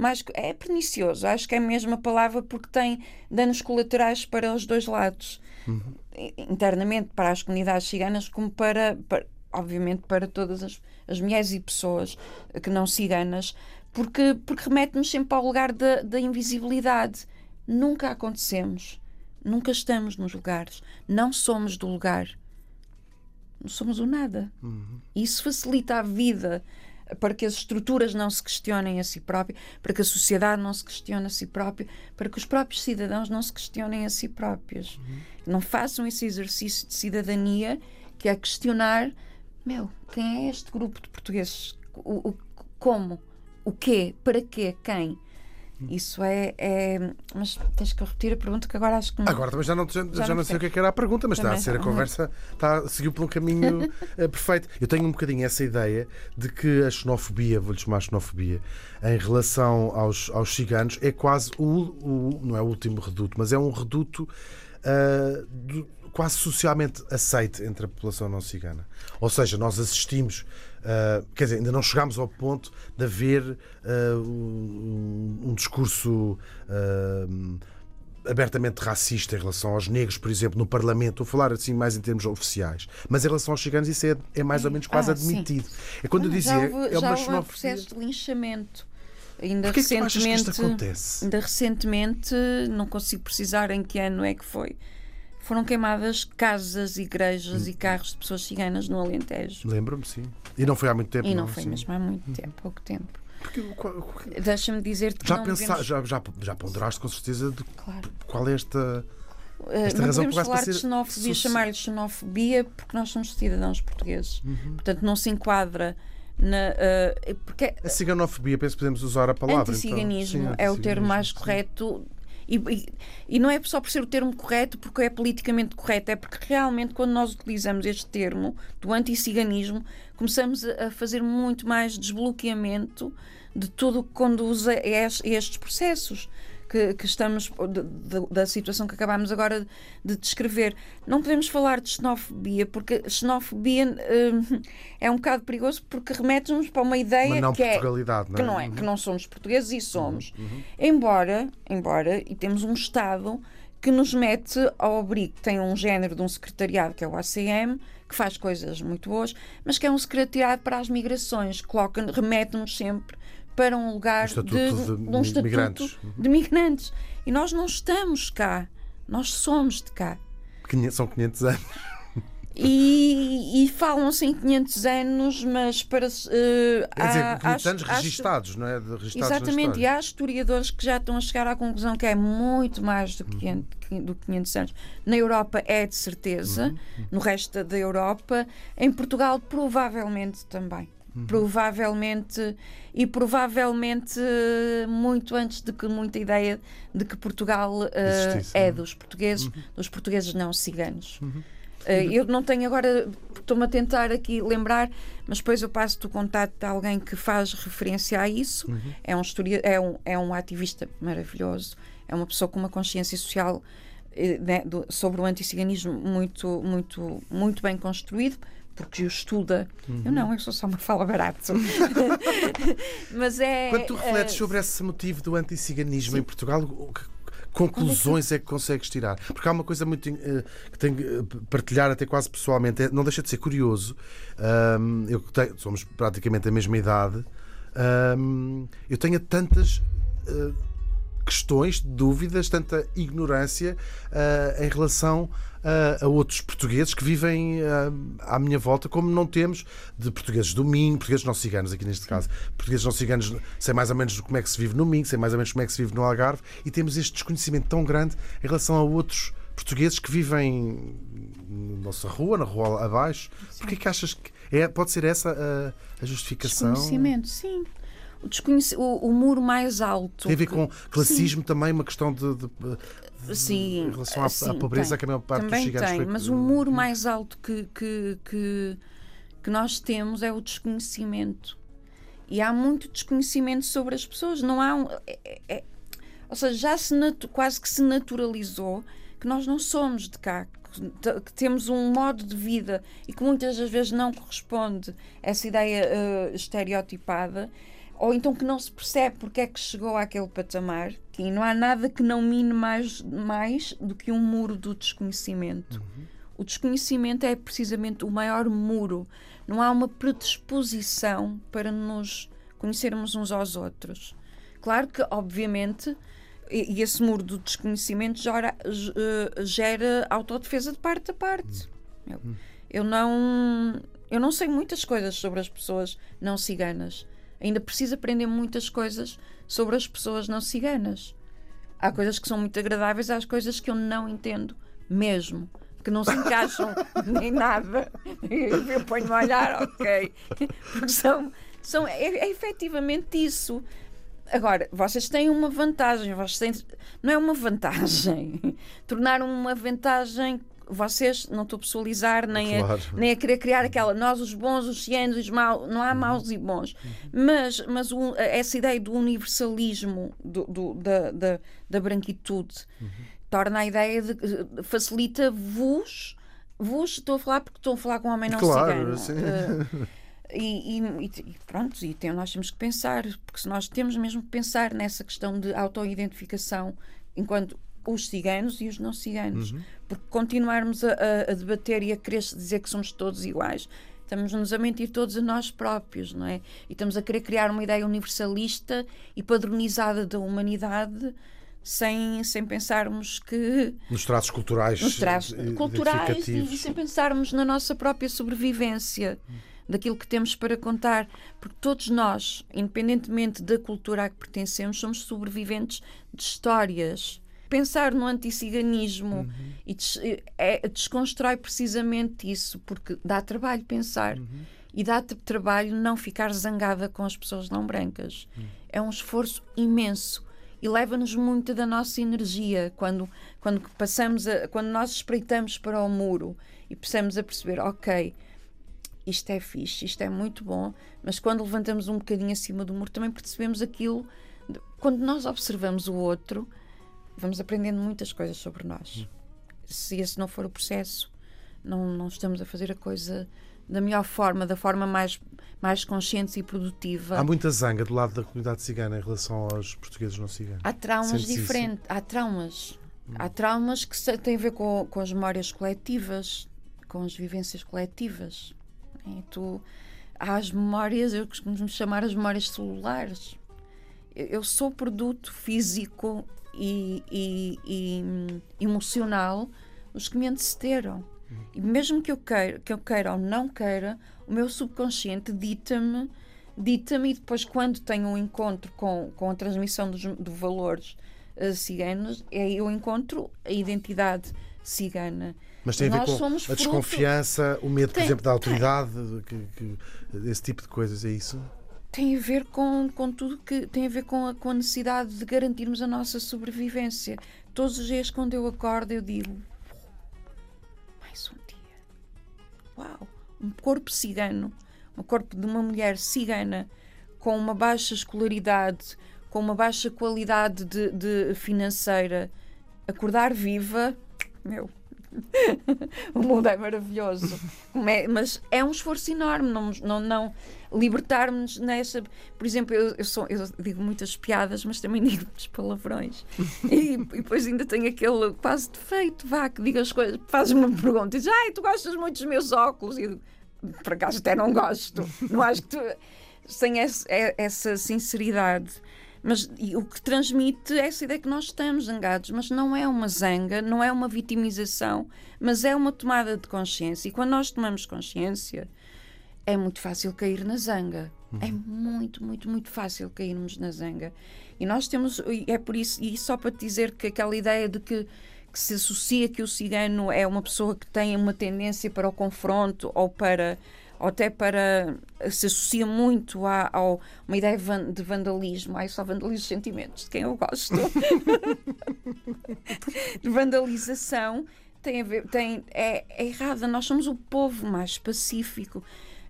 mais é pernicioso, acho que é a mesma palavra porque tem danos colaterais para os dois lados. Uhum. Internamente para as comunidades ciganas como para, para obviamente para todas as, as mulheres e pessoas que não ciganas, porque, porque remete-nos sempre ao lugar da, da invisibilidade. Nunca acontecemos, nunca estamos nos lugares, não somos do lugar, não somos o nada. Uhum. Isso facilita a vida para que as estruturas não se questionem a si próprias, para que a sociedade não se questione a si própria, para que os próprios cidadãos não se questionem a si próprios. Uhum. Não façam esse exercício de cidadania que é questionar, meu, quem é este grupo de portugueses? O, o como? O quê? Para quê? Quem? Isso é, é, Mas tens que repetir a pergunta que agora acho que não. Agora também já não, já, já não, não sei o que, é que era a pergunta, mas também está a ser a conversa, está, seguiu por um caminho uh, (laughs) perfeito. Eu tenho um bocadinho essa ideia de que a xenofobia, vou-lhe chamar xenofobia, em relação aos, aos ciganos, é quase o, o. não é o último reduto, mas é um reduto. Uh, do, quase socialmente aceite entre a população não cigana. Ou seja, nós assistimos Uh, quer dizer, ainda não chegámos ao ponto de haver uh, um, um, discurso uh, abertamente racista em relação aos negros, por exemplo, no Parlamento, vou falar assim mais em termos oficiais, mas em relação aos ciganos isso é, é mais ou menos quase Ah, sim. admitido. É quando eu Ah, dizia, já houve, é já uma houve um processo de linchamento. Ainda Porquê é que tu achas que recentemente, isto acontece? ainda recentemente, não consigo precisar em que ano é que foi, foram queimadas casas, igrejas Hum. e carros de pessoas ciganas no Alentejo. Lembro-me, sim. E não foi há muito tempo. E não foi sim. mesmo há muito tempo, pouco tempo. Porque, Deixa-me dizer-te que já, não pensa, devemos... já, já, já ponderaste com certeza de Claro. qual é esta. Eh, Esta não podemos falar de xenofobia, chamar-lhe xenofobia, porque nós somos cidadãos portugueses. Uhum. Portanto, não se enquadra na. eh, porque A ciganofobia, penso que podemos usar a palavra. Anticiganismo então. Sim, é o termo mais correto. E, e- não é só por ser o termo correto, porque é politicamente correto, é porque realmente quando nós utilizamos este termo do anticiganismo, começamos a fazer muito mais desbloqueamento de tudo o que conduz a estes processos que, que estamos, de- de- da situação que acabámos agora de descrever. Não podemos falar de xenofobia, porque xenofobia hum, é um bocado perigoso porque remete-nos para uma ideia que é não é? que não é, que não somos portugueses e somos. Uhum, Embora, embora, e temos um Estado que nos mete ao abrigo, tem um género de um secretariado que é o ACM, que faz coisas muito boas, mas que é um secretariado para as migrações, coloca, remete-nos sempre para um lugar de, de de um estatuto migrantes. de migrantes. E nós não estamos cá, nós somos de cá. São 500 anos. E, e falam-se em 500 anos, mas para. eh, Quer dizer, há- 500 há- anos há- registados, não é? Registados Exatamente, e há historiadores que já estão a chegar à conclusão que é muito mais do que Uhum. 500, do que 500 anos. Na Europa é de certeza, Uhum. no resto da Europa, em Portugal provavelmente também. Uhum. Provavelmente, e provavelmente eh, muito antes de que muita ideia de que Portugal Existisse, é não é? dos portugueses, dos portugueses não ciganos. Uhum. Eh, eu não tenho agora, estou-me a tentar aqui lembrar, mas depois eu passo-te o contato de alguém que faz referência a isso. Uhum. É, um historia, é, um, é um ativista maravilhoso, é uma pessoa com uma consciência social né, do- sobre o anticiganismo muito, muito, muito bem construído. Porque o estuda. Uhum. Eu não, eu sou só uma fala barato. (laughs) (laughs) mas é. Quando tu refletes eh, sobre esse motivo do anticiganismo em Portugal, que conclusões é que consegues tirar? Porque há uma coisa muito eh, que tenho que eh, partilhar até quase pessoalmente, é- não deixa de ser curioso. Ahm, eu tenho- somos praticamente a mesma idade. ahm, eu tenho tantas eh, questões, dúvidas, tanta ignorância ah, em relação ah, a outros portugueses que vivem ah, à minha volta, como não temos de portugueses do Minho, portugueses não ciganos aqui neste caso, portugueses não ciganos, sei mais ou menos como é que se vive no Minho, sei mais ou menos como é que se vive no Algarve, e temos este desconhecimento tão grande em relação a outros portugueses que vivem na nossa rua, na rua abaixo. Porquê que achas que é, pode ser essa a, a justificação? Desconhecimento, sim. O, desconheci- o, o muro mais alto. Tem a ver com classismo também, uma questão de, de- Sim, em relação à, à sim, pobreza tem. que a maior parte dos Também ciganos tem, foi. mas o muro mais alto que, que, que, que nós temos é o desconhecimento. E há muito desconhecimento sobre as pessoas. Não há um. é- é- é- ou seja, já se natu- quase que se naturalizou que nós não somos de cá, que, que temos um modo de vida e que muitas das vezes não corresponde a essa ideia eh, estereotipada, ou então que não se percebe porque é que chegou àquele patamar, que não há nada que não mine mais, mais do que um muro do desconhecimento. O desconhecimento é precisamente o maior muro. Não há uma predisposição para nos conhecermos uns aos outros. Claro que, obviamente, e e esse muro do desconhecimento gera, ge- eh, gera autodefesa de parte a parte. Eu, eu não eu não sei muitas coisas sobre as pessoas não ciganas. Ainda preciso aprender muitas coisas sobre as pessoas não ciganas. Há coisas que são muito agradáveis, há as coisas que eu não entendo mesmo, que não se encaixam (laughs) nem nada. Eu ponho-me a olhar, ok. Porque são, são é, é efetivamente isso. Agora, vocês têm uma vantagem, vocês têm, não é uma vantagem. (laughs) Tornaram uma vantagem, vocês, não estou a pessoalizar, nem, Claro. a, nem a querer criar aquela, nós os bons, os cianos, os maus, não há maus e bons. Mas, mas o- essa ideia do universalismo, do, do- da, da, da branquitude, torna a ideia de facilita-vos. Vos estou a falar porque estou a falar com um homem não Claro, cigano. sim. Eh, (laughs) e, e- e pronto, e tem- nós temos que pensar, porque se nós temos mesmo que pensar nessa questão de autoidentificação enquanto os ciganos e os não ciganos. Uhum. Porque continuarmos a, a, debater e a querer dizer que somos todos iguais, estamos-nos a mentir todos a nós próprios, não é? E estamos a querer criar uma ideia universalista e padronizada da humanidade sem, sem pensarmos que. Nos traços culturais. Nos traços culturais e, e, sem pensarmos na nossa própria sobrevivência. Daquilo que temos para contar, porque todos nós, independentemente da cultura a que pertencemos, somos sobreviventes de histórias. Pensar no anticiganismo uhum. e des é, desconstrói precisamente isso, porque dá trabalho pensar. Uhum. E dá trabalho não ficar zangada com as pessoas não brancas. Uhum. É um esforço imenso e leva-nos muito da nossa energia quando, quando passamos a, quando nós espreitamos para o muro e passamos a perceber, ok, isto é fixe, isto é muito bom, mas quando levantamos um bocadinho acima do muro também percebemos aquilo. Quando nós observamos o outro, vamos aprendendo muitas coisas sobre nós. Se esse não for o processo, não, não estamos a fazer a coisa da melhor forma, da forma mais, mais consciente e produtiva. Há muita zanga do lado da comunidade cigana em relação aos portugueses não ciganos. Há traumas diferentes, há traumas. Hum. Há traumas que têm a ver com, com as memórias coletivas, com as vivências coletivas. E tu, há as memórias, eu costumo chamar as memórias celulares. Eu sou produto físico e, e, e emocional os que me antecederam. E mesmo que eu queira, que eu queira ou não queira, o meu subconsciente dita-me, dita-me e depois quando tenho um encontro com, com a transmissão dos, valores uh, ciganos, é eu encontro a identidade cigana. Mas tem a ver com a desconfiança, o medo, tem, por exemplo, da autoridade, que, que, esse tipo de coisas, é isso? Tem a ver com, com tudo que tem a ver com a, com a necessidade de garantirmos a nossa sobrevivência. Todos os dias, quando eu acordo, eu digo: mais um dia. Uau! Um corpo cigano, um corpo de uma mulher cigana com uma baixa escolaridade, com uma baixa qualidade de, de financeira, acordar viva, meu, (laughs) o mundo é maravilhoso. É, mas é um esforço enorme não, não, não nessa. Por exemplo, eu, eu, sou, eu digo muitas piadas, mas também (laughs) digo muitos palavrões. E, e depois ainda tenho aquele quase defeito, vá, que diga as coisas, fazes uma pergunta e diz: Ai, tu gostas muito dos meus óculos? E por acaso até não gosto. Não acho que tu. Sem essa, é, essa sinceridade. Mas o que transmite é essa ideia que nós estamos zangados, mas não é uma zanga, não é uma vitimização, mas é uma tomada de consciência. E quando nós tomamos consciência, é muito fácil cair na zanga. Uhum. É muito, muito, muito fácil cairmos na zanga. E nós temos, é por isso, e só para te dizer que aquela ideia de que, que se associa que o cigano é uma pessoa que tem uma tendência para o confronto ou para ou até para se associa muito a, a uma ideia de vandalismo. Ai, só vandalizo sentimentos, de quem eu gosto. (laughs) de vandalização tem a ver, tem, é, é errada. Nós somos o povo mais pacífico.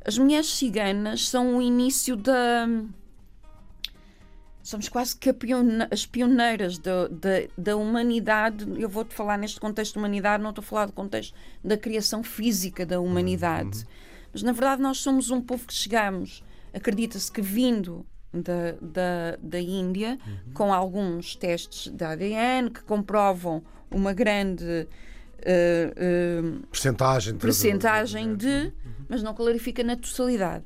As mulheres ciganas são o início da. Somos quase que as pioneiras da, da, da humanidade. Eu vou-te falar neste contexto de humanidade, não estou a falar do contexto da criação física da humanidade. Uhum mas na verdade nós somos um povo que chegamos, acredita-se que vindo da, da, da Índia, uhum. com alguns testes de ADN que comprovam uma grande uh, uh, percentagem, de, percentagem de, uhum. mas não clarifica na totalidade.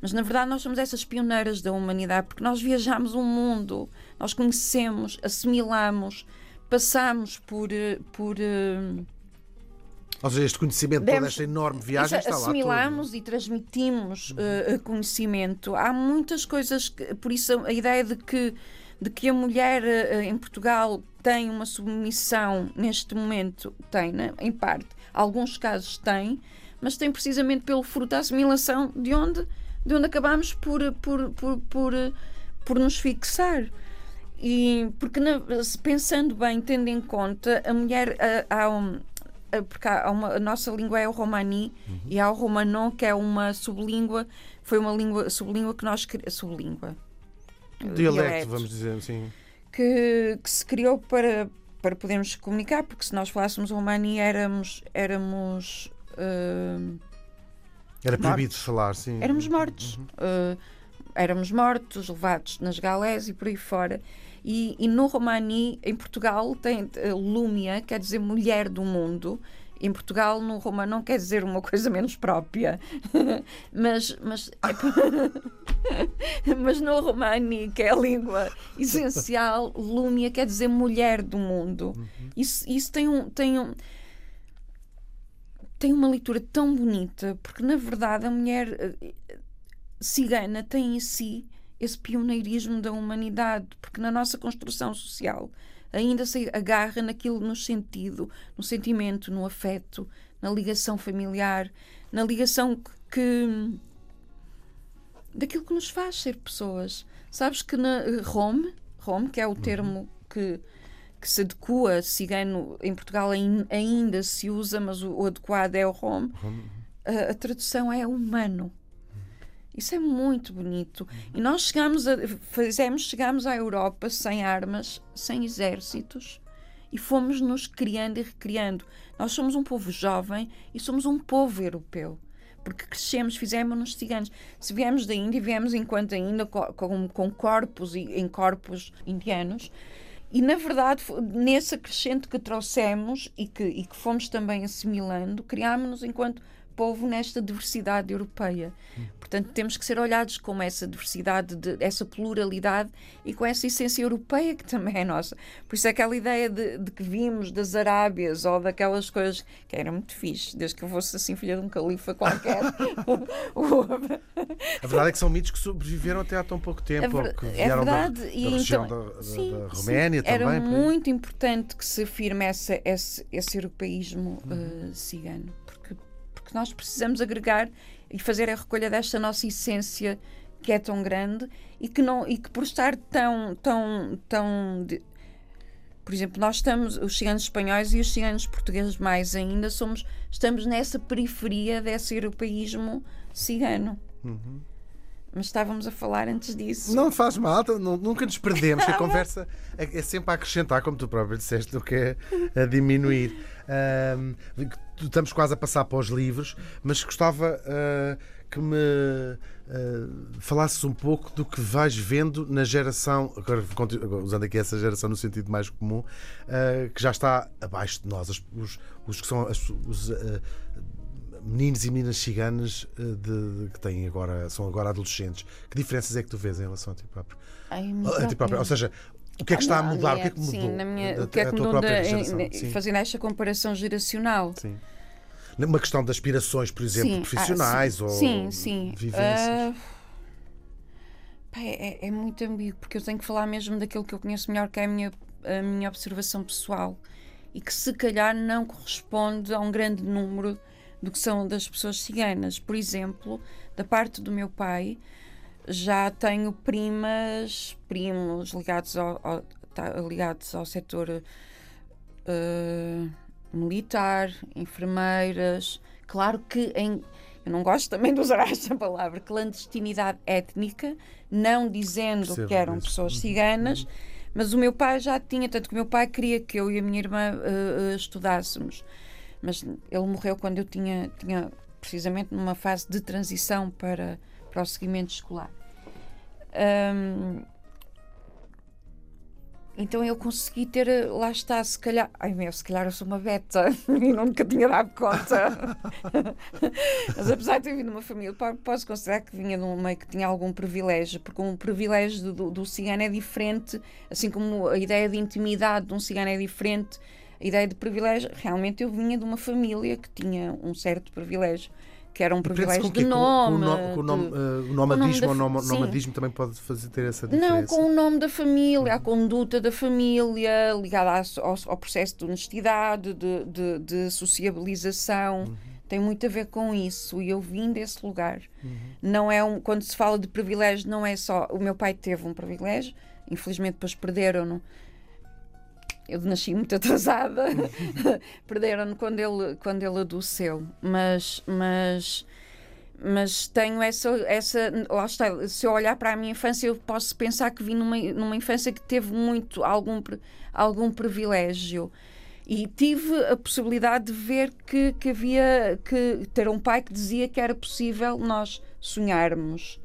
Mas na verdade nós somos essas pioneiras da humanidade porque nós viajamos o um mundo, nós conhecemos, assimilamos, passamos por, eh, por uh, ou seja, este conhecimento, Demos, toda esta enorme viagem está lá. Assimilamos e transmitimos uh, conhecimento. Há muitas coisas, que, por isso a ideia de que, de que a mulher uh, em Portugal tem uma submissão neste momento, tem, né? em parte. Alguns casos tem, mas tem precisamente pelo fruto da assimilação de onde, de onde acabamos por, por, por, por, por nos fixar. E porque pensando bem, tendo em conta, a mulher há eh, porque há uma, a nossa língua é o romani uhum. e há o romanon, que é uma sublíngua, foi uma língua sublíngua que nós sublíngua. Dialeto, dialeto, vamos dizer assim. Que, que se criou para, para podermos comunicar, porque se nós falássemos romani éramos. éramos uh, Era proibido falar, sim. Éramos mortos. Uhum. Uh, éramos mortos, levados nas galés e por aí fora. E, e no romani, em Portugal, tem uh, Lúmia, quer dizer mulher do mundo. Em Portugal, no romano, não quer dizer uma coisa menos própria. (laughs) mas, mas, é (laughs) mas no romani, que é a língua essencial, Lúmia quer dizer mulher do mundo. Uhum. Isso, isso tem um. Tem um tem uma leitura tão bonita, porque na verdade a mulher uh, cigana tem em si esse pioneirismo da humanidade, porque na nossa construção social ainda se agarra naquilo no sentido, no sentimento, no afeto, na ligação familiar, na ligação que, que daquilo que nos faz ser pessoas. Sabes que na Rome, Rome, que é o termo uhum. que que se adequa cigano em Portugal ainda se usa, mas o, adequado é o Rome. A, a tradução é humano. Isso é muito bonito. E nós chegamos a, fizemos, chegamos à Europa sem armas, sem exércitos e fomos nos criando e recriando. Nós somos um povo jovem e somos um povo europeu. Porque crescemos, fizemos-nos ciganos. Se viemos da Índia, viemos enquanto ainda com, com corpos e em corpos indianos. E, na verdade, nesse acrescente que trouxemos e que, e que fomos também assimilando, criámos-nos enquanto povo nesta diversidade europeia. Portanto, temos que ser olhados como essa diversidade, de, essa pluralidade e com essa essência europeia que também é nossa. Por isso, aquela ideia de, de que vimos das Arábias ou daquelas coisas que era muito fixe, desde que eu fosse assim filha de um califa qualquer. (laughs) (laughs) a verdade é que são mitos que sobreviveram até há tão pouco tempo, é, que é vieram é verdade. da, da e região então, da, sim, da, Roménia sim, também. Era muito importante que se afirme essa, esse, esse europeísmo uh, cigano porque nós precisamos agregar e fazer a recolha desta nossa essência que é tão grande e que não e que por estar tão tão tão de, por exemplo nós estamos os ciganos espanhóis e os ciganos portugueses mais ainda somos estamos nessa periferia desse europeísmo cigano uhum. Mas estávamos a falar antes disso. Não faz mal, nunca nos perdemos. a (laughs) conversa é, é sempre a acrescentar, como tu próprio disseste, do que é a diminuir. Um, estamos quase a passar para os livros, mas gostava uh, que me uh, falasses um pouco do que vais vendo na geração, agora usando aqui essa geração no sentido mais comum, uh, que já está abaixo de nós, os, os, os que são as, os, meninos e meninas ciganas de, de, que têm agora, são agora adolescentes. Que diferenças é que tu vês em relação a ti próprio? Ai, a ti próprio. Ou seja, o que é que está a mudar? o que é que mudou? Sim, na minha, o que é que mudou de, fazendo esta comparação geracional? Sim. Uma questão de aspirações, por exemplo, sim. profissionais ah, sim. ou sim, sim. vivências. Uh, é, é, muito ambíguo, porque eu tenho que falar mesmo daquilo que eu conheço melhor, que é a minha, a minha observação pessoal e que se calhar não corresponde a um grande número do que são das pessoas ciganas. Por exemplo, da parte do meu pai, já tenho primas, primos ligados ao, ao tá, ligados ao setor uh, militar, enfermeiras. Claro que em, eu não gosto também de usar (laughs) esta palavra, clandestinidade étnica, não dizendo Percebo que eram isso. pessoas uhum. ciganas, uhum. mas o meu pai já tinha, tanto que o meu pai queria que eu e a minha irmã uh, uh, estudássemos. Mas ele morreu quando eu tinha, tinha precisamente numa fase de transição para, para o seguimento escolar. Um, então eu consegui ter, lá está, se calhar, ai meu, se calhar eu sou uma beta (laughs) e nunca tinha dado conta. (laughs) Mas apesar de ter vindo de uma família, posso considerar que vinha de um meio que tinha algum privilégio, porque um privilégio do, do cigano é diferente, assim como a ideia de intimidade de um cigano é diferente, a ideia de privilégio, realmente eu vinha de uma família que tinha um certo privilégio que era um privilégio de nome. Com, o, nome, uh, o nomadismo nome, nomadismo também pode fazer ter essa diferença? Não, com o nome da família, a conduta da família, ligada ao, ao, processo de honestidade, de, de, de sociabilização. Uhum. Tem muito a ver com isso e eu vim desse lugar. Uhum. Não é um, quando se fala de privilégio, não é só. O meu pai teve um privilégio, infelizmente depois perderam-no eu nasci muito (laughs) atrasada, perderam-no quando ele, quando ele adoeceu, mas, mas, mas tenho essa, essa, lá está, se eu olhar para a minha infância eu posso pensar que vim numa, numa infância que teve muito, algum, algum privilégio. E tive a possibilidade de ver que, que havia, que ter um pai que dizia que era possível nós sonharmos.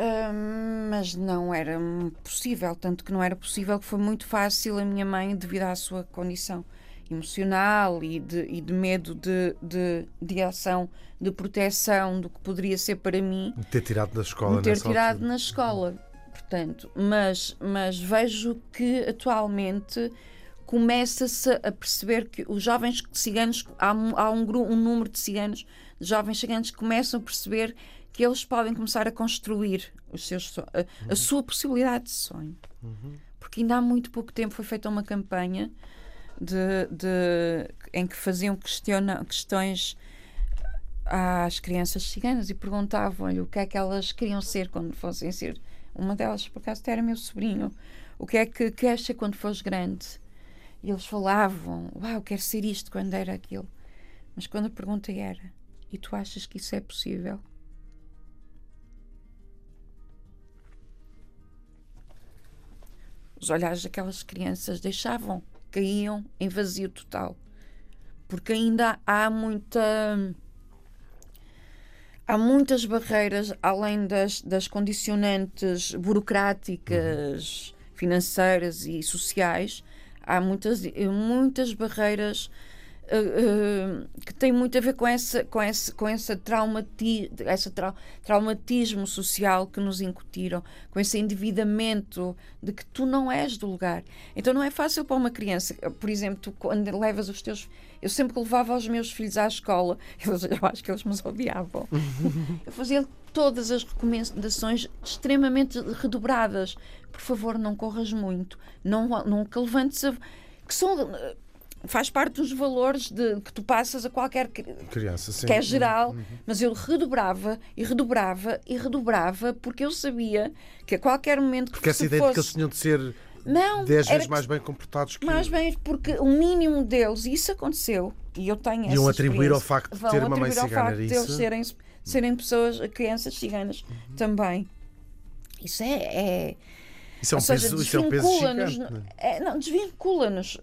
Uh, mas não era possível, tanto que não era possível que foi muito fácil a minha mãe, devido à sua condição emocional e de, e de medo de, de, de ação, de proteção do que poderia ser para mim. Ter tirado da escola, ter tirado altura. na escola. Portanto, mas, mas vejo que atualmente começa-se a perceber que os jovens ciganos, há, um, há um, um número de ciganos, de jovens ciganos que começam a perceber que eles podem começar a construir os seus, a, a sua possibilidade de sonho. Uhum. Porque ainda há muito pouco tempo foi feita uma campanha de, de, em que faziam questiona, questões às crianças ciganas e perguntavam-lhe o que é que elas queriam ser quando fossem ser. Uma delas, por acaso, era meu sobrinho. O que é que queres ser quando fores grande? E eles falavam: Uau, quero ser isto quando era aquilo. Mas quando a pergunta era: E tu achas que isso é possível? Os olhares daquelas crianças deixavam, caíam em vazio total. Porque ainda há muita. Há muitas barreiras, além das, das condicionantes burocráticas, financeiras e sociais, há muitas, muitas barreiras uh, uh, que têm muito a ver com essa com esse com essa traumati essa tra traumatismo social que nos incutiram com esse endividamento de que tu não és do lugar. Então não é fácil para uma criança por exemplo tu quando levas os teus eu sempre que levava os meus filhos à escola (laughs) eles, eu acho que eles me odiavam. (laughs) Eu fazia todas as recomendações extremamente redobradas. Por favor não corras muito. Não nunca levantes a, que são faz parte dos valores de, que tu passas a qualquer criança, sim. que é geral, uhum. mas eu redobrava e redobrava e redobrava porque eu sabia que a qualquer momento porque essa ideia fosse... de que eles tinham de ser não, dez vezes mais bem comportados que mais bem porque o mínimo deles e isso aconteceu e eu tenho iam atribuir ao facto de ter uma mãe cigana de eles serem serem pessoas crianças ciganas uhum. também isso é, é isso é um seja, peso, isso é um peso gigante. É? é, não, desvincula-nos.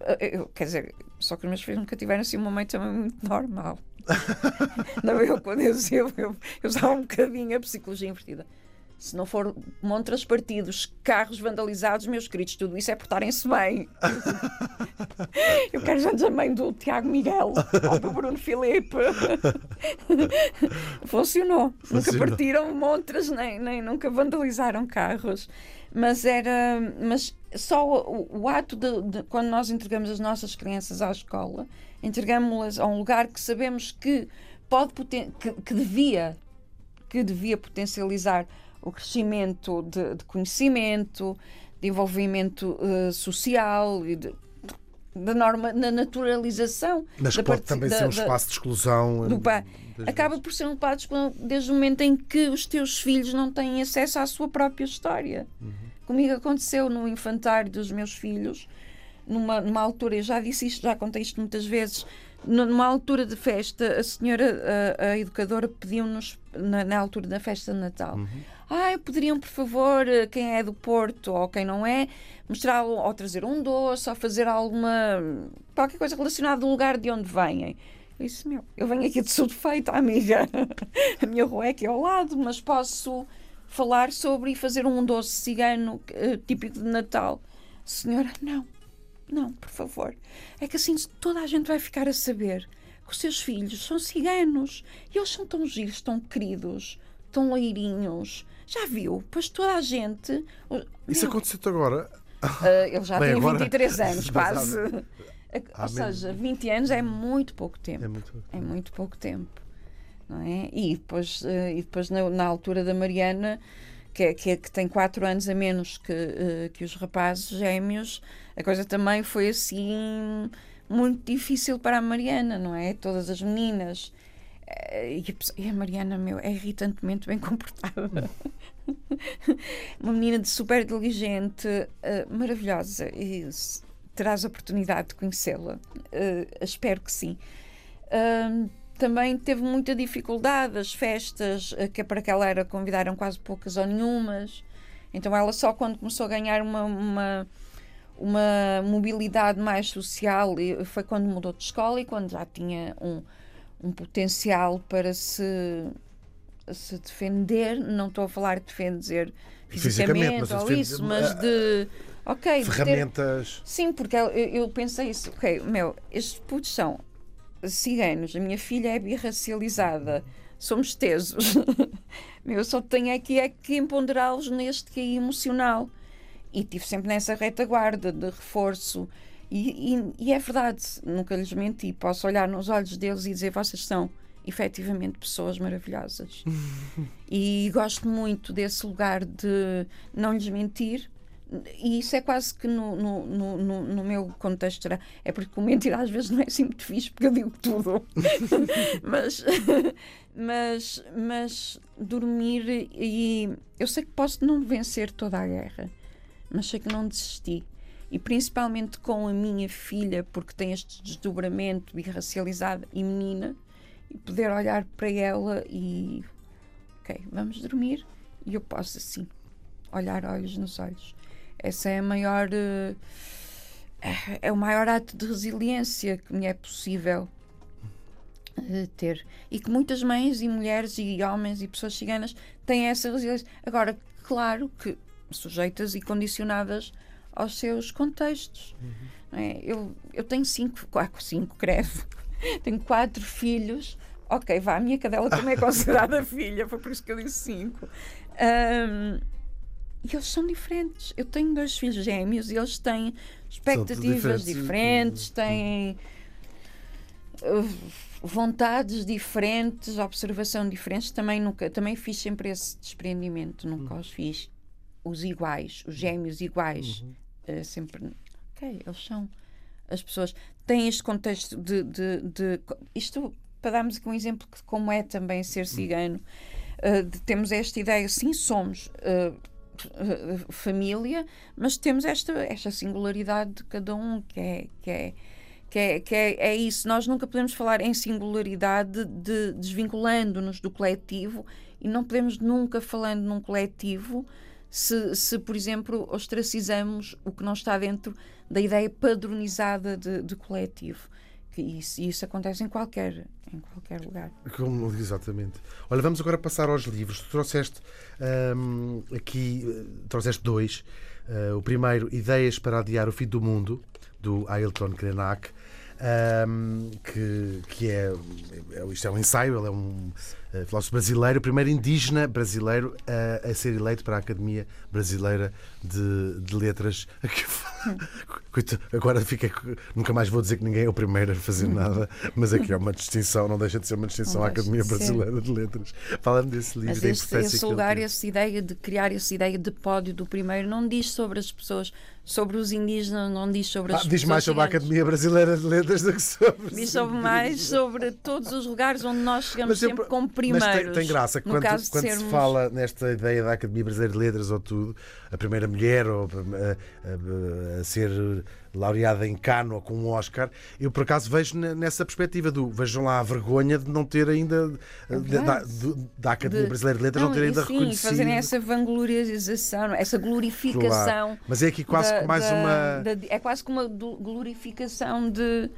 Quer dizer, só que os meus filhos nunca tiveram assim uma mãe também muito normal. (laughs) não, eu, quando eu, eu, eu, eu usava um bocadinho a psicologia invertida. Se não for montras partidos, carros vandalizados, meus queridos, tudo isso é portarem-se bem. (laughs) eu quero já a mãe do Tiago Miguel ou do Bruno Filipe. Funcionou. (laughs) Funcionou. Nunca partiram montras, nem, nem nunca vandalizaram carros mas era mas só o, o ato de, de, quando nós entregamos as nossas crianças à escola entregamos-las a um lugar que sabemos que pode que, que devia que devia potencializar o crescimento de, de conhecimento de envolvimento uh, social e de, da norma, na naturalização. Mas pode também da, ser um espaço de exclusão. Do Acaba vezes. por ser um exclusão desde o momento em que os teus filhos não têm acesso à sua própria história. Uhum. Comigo aconteceu no infantário dos meus filhos, numa, numa altura, eu já disse isto, já contei isto muitas vezes, numa altura de festa, a senhora, a, a educadora, pediu-nos, na, na, altura da festa de Natal, uhum. ah, poderiam, por favor, quem é do Porto ou quem não é, mostrar ou trazer um doce ou fazer alguma, qualquer coisa relacionada ao lugar de onde vêm. Eu disse, meu, eu venho aqui de sul feito, amiga. (laughs) a minha rua é aqui ao lado, mas posso falar sobre e fazer um doce cigano uh, típico de Natal. Senhora, não, não, por favor. É que assim toda a gente vai ficar a saber que os seus filhos são ciganos e eles são tão giros, tão queridos, tão leirinhos. Já viu? Pois toda a gente. Isso aconteceu agora? Uh, ele já Bem, tem agora... 23 (laughs) anos, quase. Ou seja, 20 anos é muito pouco tempo. É muito, é muito pouco tempo não é? E depois, uh, e depois na, na, altura da Mariana, que, é, que, é, que tem quatro anos a menos que, uh, que os rapazes gêmeos, a coisa também foi assim muito difícil para a Mariana, não é? Todas as meninas. Uh, e a Mariana, meu, é irritantemente bem (laughs) comportada. Uma menina de super inteligente, maravilhosa. E terás a oportunidade de conhecê-la. espero que sim. Uh, também teve muita dificuldade. As festas, eh, que para que ela era, convidaram quase poucas ou nenhumas. Então ela só quando começou a ganhar uma, uma, uma mobilidade mais social foi quando mudou de escola e quando já tinha um, um potencial para se se defender, não estou a falar de defender Fisicamente, fisicamente mas ou isso, mas de. Ok, de ter- Ferramentas. Sim, porque eu, eu pensei isso. Ok, meu, estes putos são ciganos, a minha filha é birracializada, somos tesos. (laughs) meu, eu só tenho aqui é que empoderá-los neste que é emocional. E estive sempre nessa retaguarda de reforço. E, e- e é verdade, nunca lhes menti. Posso olhar nos olhos deles e dizer: vocês são efetivamente pessoas maravilhosas. (laughs) e gosto muito desse lugar de não lhes mentir. E isso é quase que no, no, no, no- meu contexto. É porque o mentir às vezes não é assim muito fixe, porque eu digo tudo. (laughs) mas, mas, mas dormir e. Eu sei que posso não vencer toda a guerra, mas sei que não desisti. E principalmente com a minha filha, porque tem este desdobramento birracializada e menina, e poder olhar para ela e. Ok, vamos dormir. E eu posso assim, olhar olhos nos olhos. Essa é a maior. eh, é o maior ato de resiliência que me é possível eh, ter. E que muitas mães e mulheres e homens e pessoas ciganas têm essa resiliência. Agora, claro que sujeitas e condicionadas aos seus contextos. não é? Eu, eu tenho cinco, quatro, cinco, credo. (laughs) Tenho quatro filhos. Ok, vá, a minha cadela também é considerada (laughs) filha, foi por isso que eu disse cinco. Ahm, e eles são diferentes. Eu tenho dois filhos gêmeos e eles têm expectativas diferentes. têm uh, vontades diferentes, observação diferentes. Também nunca, também fiz sempre esse desprendimento. Nunca os fiz os iguais, os gêmeos iguais. Uh, sempre. Ok, eles são as pessoas têm este contexto de, de, de- isto para darmos aqui um exemplo de como é também ser cigano uh, de- temos esta ideia sim somos uh, família mas temos esta esta singularidade de cada um que é que é que é, que é, é isso, nós nunca podemos falar em singularidade de desvinculando-nos do coletivo e não podemos nunca falando num coletivo se, se, por exemplo, ostracizamos o que não está dentro da ideia padronizada de, de coletivo. Que isso, isso acontece em qualquer, em qualquer lugar. Como- exatamente. Olha, vamos agora passar aos livros. Tu trouxeste hum, aqui, eh, trouxeste dois. Eh, o primeiro, Ideias para Adiar o Fim do Mundo, do Ailton Krenak. hum, que, que é, é- isto é um ensaio, ele é um filósofo brasileiro, o primeiro indígena brasileiro a, a ser eleito para a Academia Brasileira de, de Letras. (laughs) (laughs) Agora fica. Nunca mais vou dizer que ninguém é o primeiro a fazer nada, (laughs) mas aqui é uma distinção, não deixa de ser uma distinção à Academia de. Brasileira de Letras. Fala-me desse livro, Mas da esse, lugar, essa ideia de criar essa ideia de pódio do primeiro, não diz sobre as pessoas, sobre os indígenas, não diz sobre as Ah, pessoas. diz mais sobre a. Academia Brasileira de Letras do que sobre. Diz sobre mais sobre todos os lugares onde nós chegamos Mas eu- sempre como Mas primeiros. tem, tem graça quando, quando se sermos- fala nesta ideia da Academia Brasileira de Letras ou tudo, a primeira mulher ou, a, a- a ser laureada em Cannes ou com um Oscar, eu por acaso vejo ne- nessa perspectiva do vejam lá a vergonha de não ter ainda É da, da Academia De- Brasileira de Letras não, ter e ainda sim, reconhecido. fazerem essa vanglorização, essa glorificação. Claro. Mas é aqui quase da- que mais da- uma. é quase como uma glorificação de.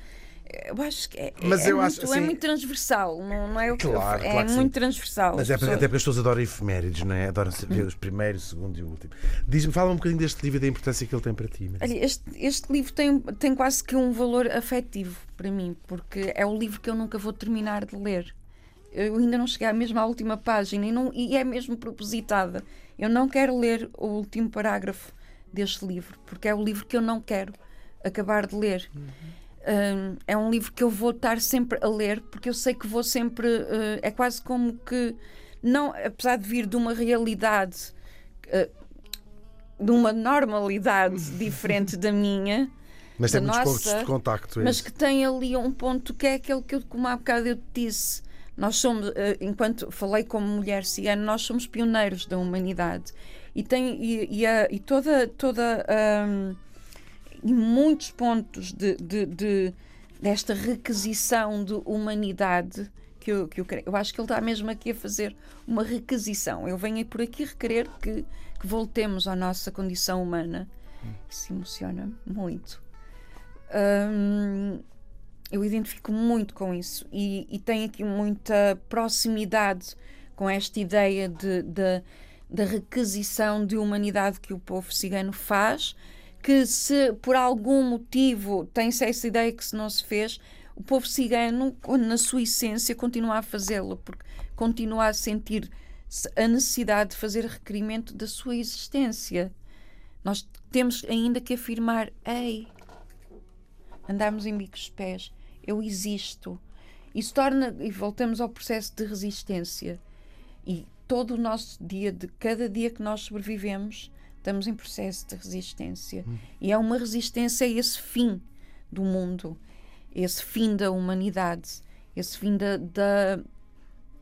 Eu acho que é, Mas é eu muito, acho, assim- é muito transversal, não, não é o que Claro, é claro que sim. muito transversal. Mas As é pessoas- até porque as pessoas adoram efemérides, não é? Adoram saber os primeiros, o segundo e o último. Diz-me, fala um bocadinho deste livro e da importância que ele tem para ti. Marisa. Olha, este, este livro tem, tem quase que um valor afetivo para mim, porque é o livro que eu nunca vou terminar de ler. Eu ainda não cheguei mesmo à última página e, não, e é mesmo propositada. Eu não quero ler o último parágrafo deste livro, porque é o livro que eu não quero acabar de ler. É um livro que eu vou estar sempre a ler, porque eu sei que vou sempre. eh, é quase como que, não, apesar de vir de uma realidade, eh, de uma normalidade (laughs) diferente da minha, Mas tem da muitos pontos nossa- de contacto. é mas que tem ali um ponto que é aquele que eu, como há bocado eu te disse, nós somos, eh, enquanto falei como mulher cigana, nós somos pioneiros da humanidade. E, tem, e, e, a- e toda, toda hum, e muitos pontos de, de- de- desta requisição de humanidade que eu, que eu creio. Eu acho que ele está mesmo aqui a fazer uma requisição. Eu venho por aqui requerer que, que voltemos à nossa condição humana. Isso emociona muito. Hum, eu identifico muito com isso e, e tenho aqui muita proximidade com esta ideia de, de, da requisição de humanidade que o povo cigano faz, que se por algum motivo tem-se essa ideia que se não se fez, o povo cigano, na sua essência, continua a fazê-lo, porque continua a sentir a necessidade de fazer requerimento da sua existência. Nós temos ainda que afirmar: ei, andarmos em bicos de pés, eu existo. Isso torna, e voltamos ao processo de resistência. E todo o nosso dia, de cada dia que nós sobrevivemos, estamos em processo de resistência. Hum. E é uma resistência a esse fim do mundo, esse fim da humanidade, esse fim da, da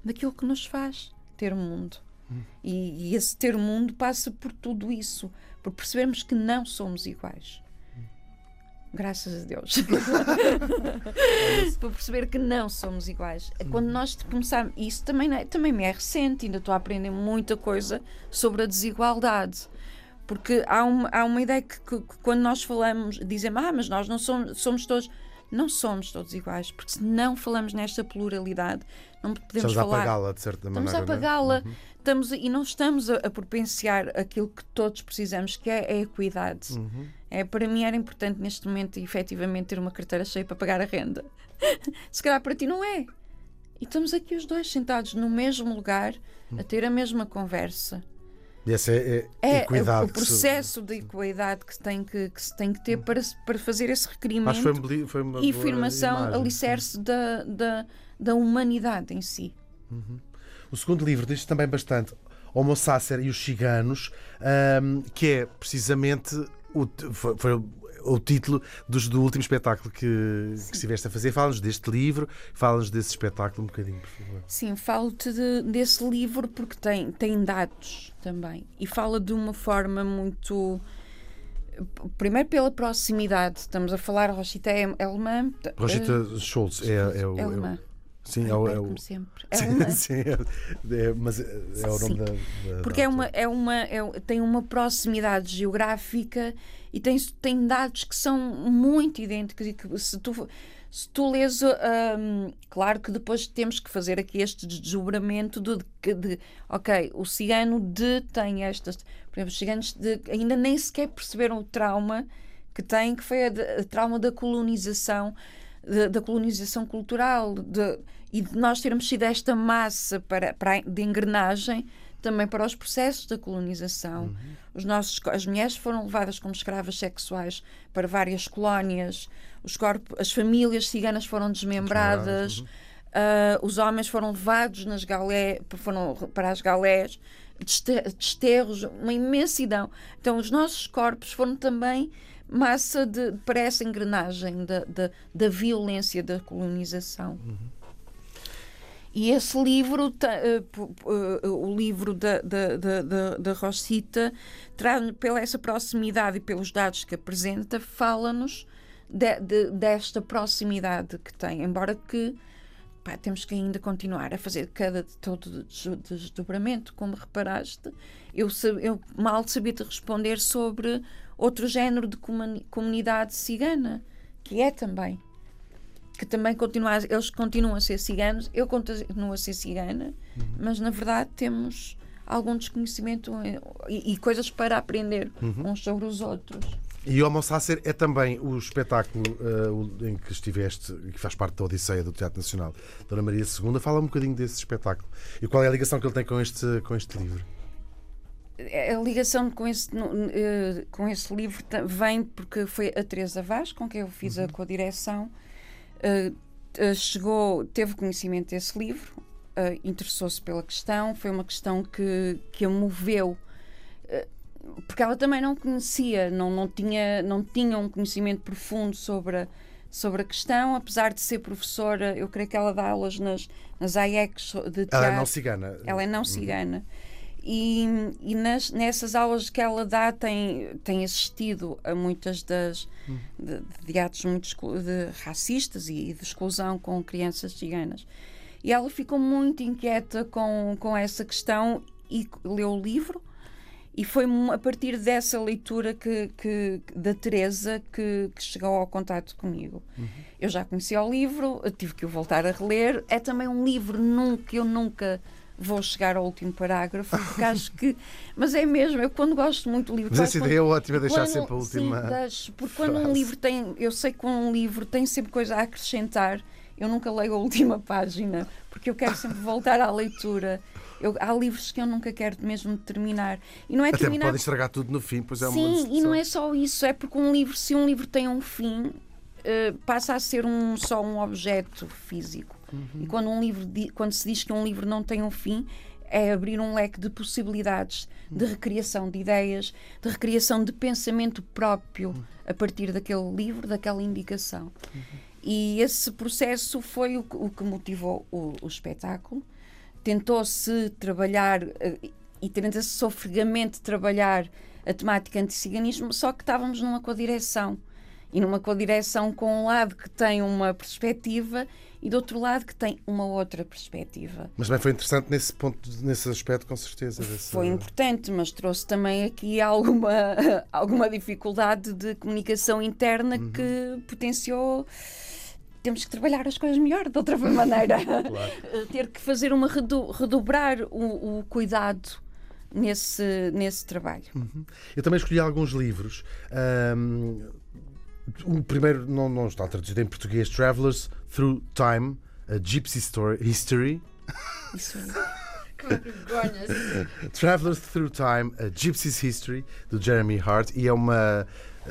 daquilo que nos faz ter mundo. Hum. E, e, esse ter mundo passa por tudo isso, por percebermos que não somos iguais. Graças a Deus. (laughs) Para perceber que não somos iguais. É quando nós começarmos. Isso também, é, também me é recente, ainda estou a aprender muita coisa sobre a desigualdade. Porque há uma, há uma ideia que, que, que quando nós falamos, dizem, ah, mas nós não somos, somos todos. Não somos todos iguais, porque se não falamos nesta pluralidade, não podemos estamos falar. Estamos a apagá-la, de certa maneira. Estamos a é? apagá-la. Uhum. Estamos, e não estamos a, a propenciar aquilo que todos precisamos, que é a equidade. Uhum. É, para mim era importante neste momento, efetivamente, ter uma carteira cheia para pagar a renda. (laughs) Se calhar para ti não é. E estamos aqui os dois sentados no mesmo lugar, a ter a mesma conversa. E essa é, é, é equidade. o processo de equidade que se tem que, que, se tem que ter para, para fazer esse requerimento foi, foi e afirmação alicerce da, da, da humanidade em si. Uhum. O segundo livro diz também bastante Homo Sacer e os Ciganos, um, que é precisamente o, foi, foi o título do, do último espetáculo que, que estiveste a fazer. Fala-nos deste livro, fala-nos desse espetáculo um bocadinho, por favor. Sim, falo-te de, desse livro porque tem, tem dados também e fala de uma forma muito. Primeiro pela proximidade, estamos a falar, Rosita é alemã. Rosita uh, Scholz é, é, o. É alemã. Sim, é o, é o... sempre. É (laughs) sim, uma... sim é, é, mas é o nome da, da, Porque da é uma, é uma, é, tem uma proximidade geográfica e tem, tem dados que são muito idênticos e que se tu, se tu lês, um, claro que depois temos que fazer aqui este desdobramento de, de, de ok, o cigano de tem estas, por exemplo, os ciganos de, ainda nem sequer perceberam o trauma que tem, que foi a trauma da colonização, da colonização cultural, de, e de nós termos sido esta massa para, para, de engrenagem também para os processos da colonização. Uhum. Os nossos, as mulheres foram levadas como escravas sexuais para várias colónias, os corpos, as famílias ciganas foram desmembradas, uhum. uh, os homens foram levados nas galé, foram para as galés, desterros, uma imensidão. Então, os nossos corpos foram também massa de, para essa engrenagem da, da, da violência da colonização. Uhum. E esse livro, uh, uh, o livro da, da, da, da Rosita, pela essa proximidade e pelos dados que apresenta, fala-nos de, de, desta proximidade que tem, embora que pá, temos que ainda continuar a fazer cada todo desdobramento, como reparaste, eu, eu mal sabia te responder sobre outro género de comunidade cigana, que é também que também continua, eles continuam a ser ciganos, eu continuo a ser cigana, uhum. mas na verdade temos algum desconhecimento e, e coisas para aprender uhum. uns sobre os outros. E Homo Sacer é também o espetáculo uh, em que estiveste, que faz parte da Odisseia do Teatro Nacional. Dona Maria II, fala um bocadinho desse espetáculo e qual é a ligação que ele tem com este, com este livro? É, a ligação com esse, uh, com esse livro vem porque foi a Teresa Vaz, com quem eu fiz uhum. a co-direção, chegou, teve conhecimento desse livro, uh, interessou-se pela questão, foi uma questão que, que a moveu, porque ela também não conhecia, não, não, tinha, não tinha um conhecimento profundo sobre a, sobre a questão, apesar de ser professora, eu creio que ela dá aulas nas, nas AECs de teatro. Ela é não cigana. Ela é não uhum. cigana. Uhum. E, e nas, nessas aulas que ela dá tem, tem assistido a muitas das hum. de, de, atos muito de, racistas e de exclusão com crianças ciganas. E ela ficou muito inquieta com, com essa questão e leu o livro e foi a partir dessa leitura que, que da Teresa que, que, chegou ao contato comigo. Uhum. Eu já conhecia o livro, tive que o voltar a reler. É também um livro que eu nunca vou chegar ao último parágrafo, porque acho que. Mas é mesmo, eu quando gosto muito do livro. Mas essa quando- ideia é ótima, deixar quando- sempre a última. Sim, deixo, porque quando um frase. livro tem. Eu sei que um livro tem sempre coisa a acrescentar, eu nunca leio a última (laughs) página, porque eu quero sempre voltar à leitura. Eu- há livros que eu nunca quero mesmo terminar. E não é Até terminar. pode estragar tudo no fim, pois é uma Sim, e não é só isso, é porque um livro, se um livro tem um fim, eh, passa a ser um, só um objeto físico. Uhum. E quando, um livro, quando se diz que um livro não tem um fim, é abrir um leque de possibilidades de Uhum. recriação de ideias, de recriação de pensamento próprio Uhum. a partir daquele livro, daquela indicação. E esse processo foi o que, o que motivou o, o espetáculo. Tentou-se trabalhar eh, e tenta-se sofregamente trabalhar a temática anticiganismo, só que estávamos numa codireção. E numa codireção com um lado que tem uma perspectiva e do outro lado que tem uma outra perspectiva. Mas bem, foi interessante nesse ponto, nesse aspecto, com certeza. desse- Foi importante, mas trouxe também aqui alguma, (laughs) alguma dificuldade de comunicação interna que potenciou. Temos que trabalhar as coisas melhor, de outra (laughs) maneira. (laughs) Eh, Ter que fazer uma redo- redobrar o, o cuidado nesse, nesse trabalho. Eu também escolhi alguns livros. Ahm, o primeiro não, não está traduzido em português: Travelers Through Time, a Gypsy Story, History. Isso (laughs) Que vergonha. Travelers Through Time, a Gypsy's History, do Jeremy Hart, e é uma.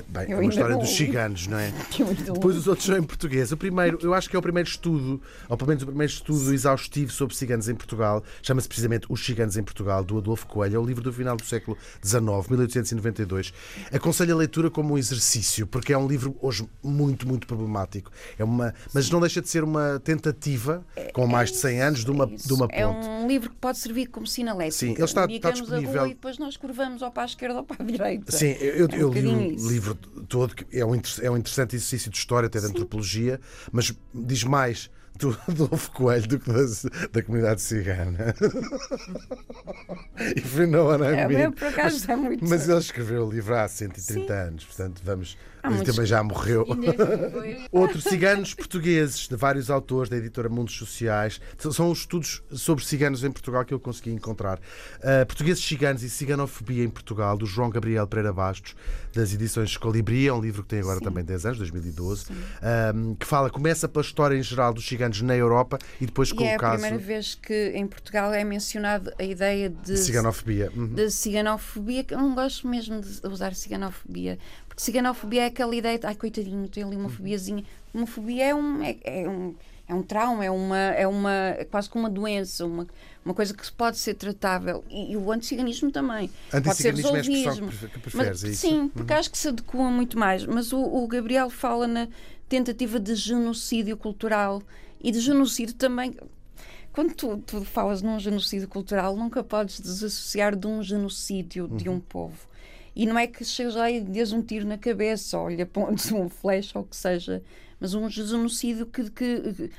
Bem, é uma história não dos ciganos, não é? (laughs) é Depois os outros são em português. O primeiro, eu acho que é o primeiro estudo, ou pelo menos o primeiro estudo exaustivo sobre ciganos em Portugal. Chama-se precisamente Os Ciganos em Portugal, do Adolfo Coelho. É o livro do final do século XIX, 1892. Aconselho a leitura como um exercício, porque é um livro hoje muito, muito problemático. É uma, mas não deixa de ser uma tentativa, com mais de 100 anos, de uma, de uma É ponte. um livro que pode servir como sinalete. Sim, ele está- está disponível. e depois nós curvamos ou para a esquerda ou para a direita. Sim, eu, eu- É um eu li o isso. Livro todo, que é um, é um interessante exercício de história, até de antropologia, mas diz mais do Adolfo Coelho do que da, da comunidade cigana. If you know what I É, mean. por acaso é muito. Mas ele escreveu o livro há 130 Sim. anos, portanto, vamos. Há ele também já morreu. Foi. (laughs) Outros ciganos portugueses, de vários autores da editora Mundos Sociais. São- São os estudos sobre ciganos em Portugal que eu consegui encontrar. Uh, portugueses ciganos e ciganofobia em Portugal, do João Gabriel Pereira Bastos, das edições Colibri. É um livro que tem agora Sim. também 10 anos, 2012, um, que fala, começa pela história em geral dos ciganos na Europa e depois com E é o a caso primeira vez que em Portugal é mencionado a ideia de, ciganofobia. Uhum. de ciganofobia, que eu não gosto mesmo de usar ciganofobia, porque ciganofobia é aquela ideia de ai coitadinho, tem ali uma fobiazinha. Uma fobia é um, é, é um, é um trauma, é uma, é uma é quase como uma doença, uma, uma coisa que pode ser tratável. E, e o anticiganismo também. pode ser Anticiganismo é a que pre- que preferes, Mas, é? Sim, porque acho que se adequa muito mais. Mas o, o Gabriel fala na tentativa de genocídio cultural e de genocídio também. Quando tu, tu falas num genocídio cultural, nunca podes desassociar de um genocídio de um povo. E não é que chegas lá e dês um tiro na cabeça, olha, pontes (laughs) um flash ou o que seja, mas um genocídio que, que, que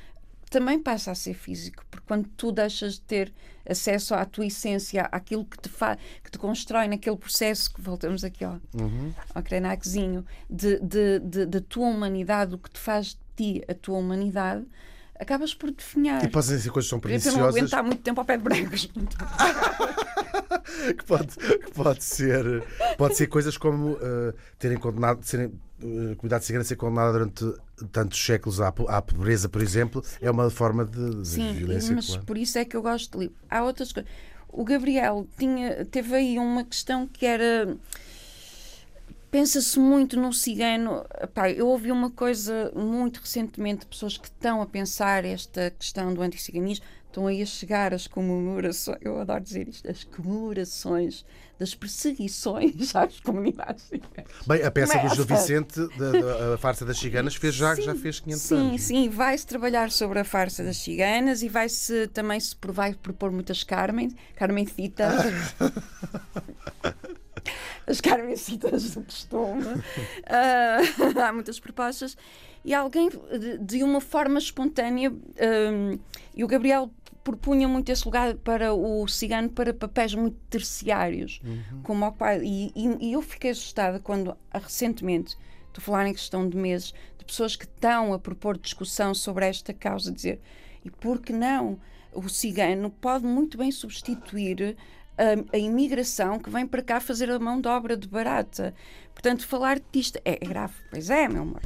também passa a ser físico, porque quando tu deixas de ter acesso à tua essência, àquilo que te, fa que te constrói naquele processo, que voltamos aqui ao, Uhum. ao de, da tua humanidade, o que te faz de ti a tua humanidade, acabas por definhar. E podem ser coisas que são isso eu não perniciosas. aguentar muito tempo ao pé de brancos. (laughs) que pode, que pode ser pode ser coisas como uh, terem condenado serem uh, a comunidade cigana ser condenada durante tantos séculos à, à pobreza por exemplo é uma forma de, de Sim, violência mas claro. por isso é que eu gosto de livro. Há outras coisas. O Gabriel tinha, teve aí uma questão que era. Pensa-se muito no cigano. Eu ouvi uma coisa muito recentemente, pessoas que estão a pensar esta questão do anticiganismo, estão aí a chegar às comemorações, eu adoro dizer isto, as comemorações das perseguições (laughs) às comunidades ciganas. bem a peça do Começa. Gil (laughs) Vicente da, da- a farsa das ciganas fez já Sim, já fez 500 sim, anos Sim, vai-se trabalhar sobre a farsa das ciganas e vai-se também se vai propor muitas Carmen, Carmencitas. (laughs) (laughs) As Carmencitas do costume. Ah, (laughs) há muitas propostas. E alguém, de, de uma forma espontânea, hum, e o Gabriel propunha muito esse lugar para o cigano para papéis muito terciários, como ao pai. E, e- e eu fiquei assustada quando, ah, recentemente, estou a falar em questão de meses, de pessoas que estão a propor discussão sobre esta causa, dizer, e por que não? o cigano pode muito bem substituir a, a imigração que vem para cá fazer a mão de obra de barata. Portanto, falar disto é grave. Pois é, meu amor.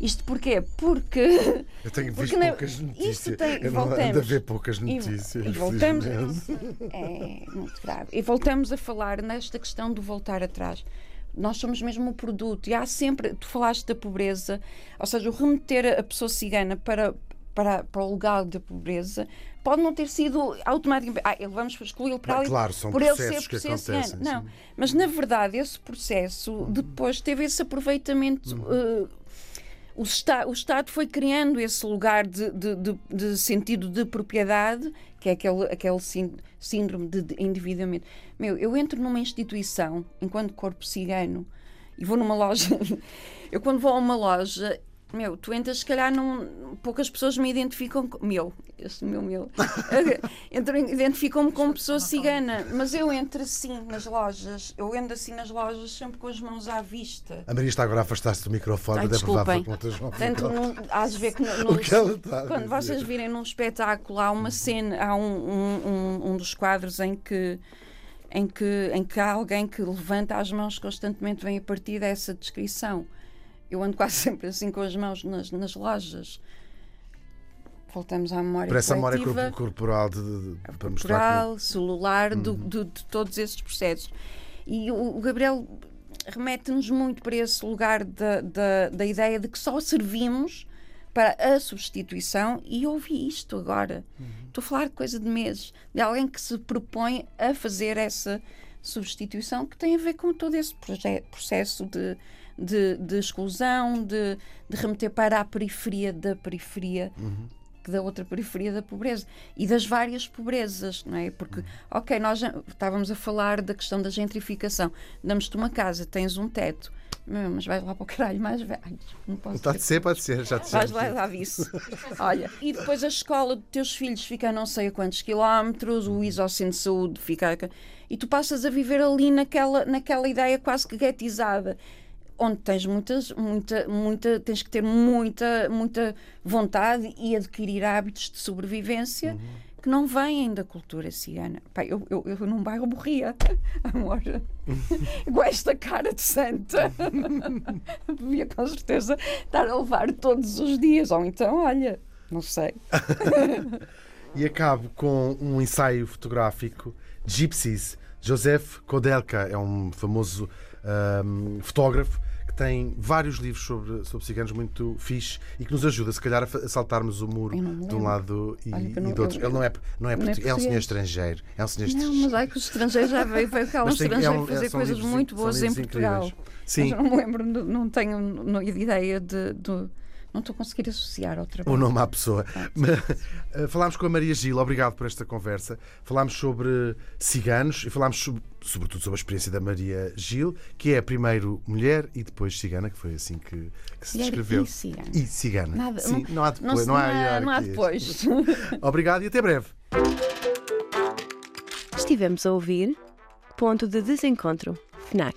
Isto porquê? Porque. (laughs) Eu tenho visto na- poucas isto notícias. tem- Eu não ando a voltamos. ver poucas E- notícias. e voltamos- felizmente. (laughs) É muito grave. E voltamos a falar nesta questão do voltar atrás. Nós somos mesmo o produto e há sempre, tu falaste da pobreza, ou seja, o remeter a pessoa cigana para, para, para o lugar da pobreza pode não ter sido automaticamente. Ah, ele- vamos excluí-lo para Bem, ali claro, são por ele processos ser que acontecem, Não, sim. Uhum. mas na verdade esse processo depois teve esse aproveitamento. Uhum. eh, o, Esta- o Estado foi criando esse lugar de, de- de- de sentido de propriedade, que é aquele, aquele sín- síndrome de endividamento. Meu, eu entro numa instituição, enquanto corpo cigano, e vou numa loja. (laughs) Eu, quando vou a uma loja, meu, tu entras, se calhar, num, poucas pessoas me identificam. com- Meu, este meu, meu. (laughs) Identificam-me como pessoa cigana, mas eu entro assim nas lojas, eu ando assim nas lojas sempre com as mãos à vista. A Maria está agora a afastar-se do microfone, Ai, provável desculpem. ficar. num, às vezes que no, (laughs) O que ela está quando dizer. vocês virem num espetáculo, há uma cena, há um, um, um, um dos quadros em que, em, que, em que há alguém que levanta as mãos constantemente, vem a partir dessa descrição. Eu ando quase (laughs) sempre assim com as mãos nas, nas lojas. Voltamos à memória Para essa memória corporal de, de- para mostrar corporal, celular, do- do- de todos esses processos. E o, o Gabriel remete-nos muito para esse lugar da, da, da ideia de que só servimos para a substituição e eu ouvi isto agora. Estou a falar de coisa de meses, de alguém que se propõe a fazer essa substituição que tem a ver com todo esse processo de, de, de exclusão, de, de remeter para a periferia da periferia que da outra periferia da pobreza e das várias pobrezas, não é? Porque, ok, nós já estávamos a falar da questão da gentrificação. Damos-te uma casa, tens um teto, mas vais lá para o caralho mais velho. Não posso Pode dizer. ser, pode ser, já te Vais lá lá isso. Olha, e depois a escola dos teus filhos fica a não sei a quantos quilómetros, o isocentro de saúde fica. a- E tu passas a viver ali naquela, naquela ideia quase que guetizada. Onde tens muitas, muita, muita, tens que ter muita, muita vontade e adquirir hábitos de sobrevivência que não vêm da cultura cigana. Pá, eu, eu, eu num bairro morria, (laughs) amor, (laughs) com esta cara de santa. (laughs) Devia com certeza estar a levar todos os dias, ou então, olha, não sei. E acabo com um ensaio fotográfico, Gypsies. Joseph Kodelka é um famoso ahm, fotógrafo tem vários livros sobre, sobre ciganos muito fixe e que nos ajuda, se calhar, a saltarmos o muro não de um lado e, Olha e não- do outro. eu- Ele não é, não é, não é português, é um senhor estrangeiro. É um senhor Não, estrangeiro. mas é que os estrangeiros já veio, veio cá (laughs) um Mas tem- é estrangeiro um- fazer são coisas livros- muito boas em Portugal. incríveis. Mas Sim, eu não me lembro, não- não tenho não, ideia de, de- Não estou a conseguir associar ao trabalho. o nome à pessoa. (laughs) Mas, eh, Falámos com a Maria Gil, obrigado por esta conversa. Falámos sobre ciganos e falámos sobre- sobretudo sobre a experiência da Maria Gil, que é primeiro mulher e depois cigana, que foi assim que, que se Mulher descreveu. e cigana. E cigana. Nada- Sim, não- não, há Não, depois, se- não, há, não há hierarquias. depois. (laughs) (laughs) Obrigado e até breve. Estivemos a ouvir Ponto de Desencontro, FNAC.